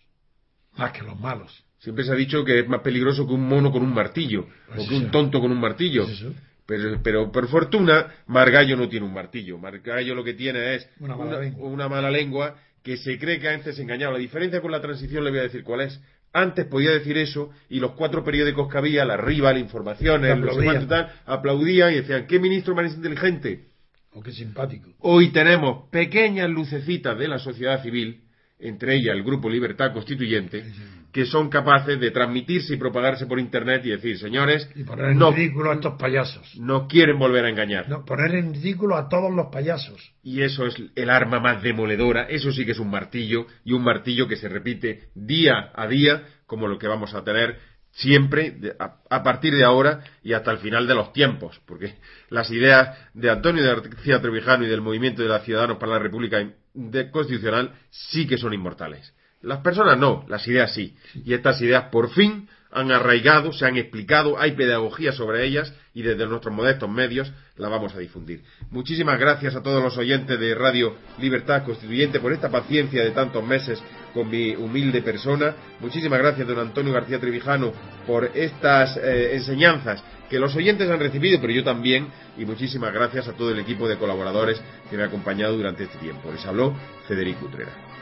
más que los malos. Siempre se ha dicho que es más peligroso que un mono con un martillo, pues o que un tonto con un martillo. Pero, pero por fortuna, Margallo no tiene un martillo. Margallo lo que tiene es una mala, lengua que se cree que antes engañado. La diferencia con la transición le voy a decir cuál es. Antes podía decir eso y los cuatro periódicos que había, la Riva, la Información, el tal, aplaudían y decían, ¿qué ministro más inteligente? O qué simpático. Hoy tenemos pequeñas lucecitas de la sociedad civil, entre ellas el Grupo Libertad Constituyente, que son capaces de transmitirse y propagarse por internet y decir, señores, y poner en ridículo a estos payasos. No quieren volver a engañar. No, poner en ridículo a todos los payasos. Y eso es el arma más demoledora, eso sí que es un martillo, y un martillo que se repite día a día, como lo que vamos a tener siempre a, partir de ahora y hasta el final de los tiempos, porque las ideas de Antonio de García Trevijano y del movimiento de los ciudadanos para la República Constitucional sí que son inmortales. Las personas no, las ideas sí. Y estas ideas por fin han arraigado, se han explicado, hay pedagogía sobre ellas y desde nuestros modestos medios la vamos a difundir. Muchísimas gracias a todos los oyentes de Radio Libertad Constituyente por esta paciencia de tantos meses con mi humilde persona. Muchísimas gracias, don Antonio García Trevijano, por estas eh, enseñanzas que los oyentes han recibido, pero yo también. Y muchísimas gracias a todo el equipo de colaboradores que me ha acompañado durante este tiempo. Les habló Federico Utrera.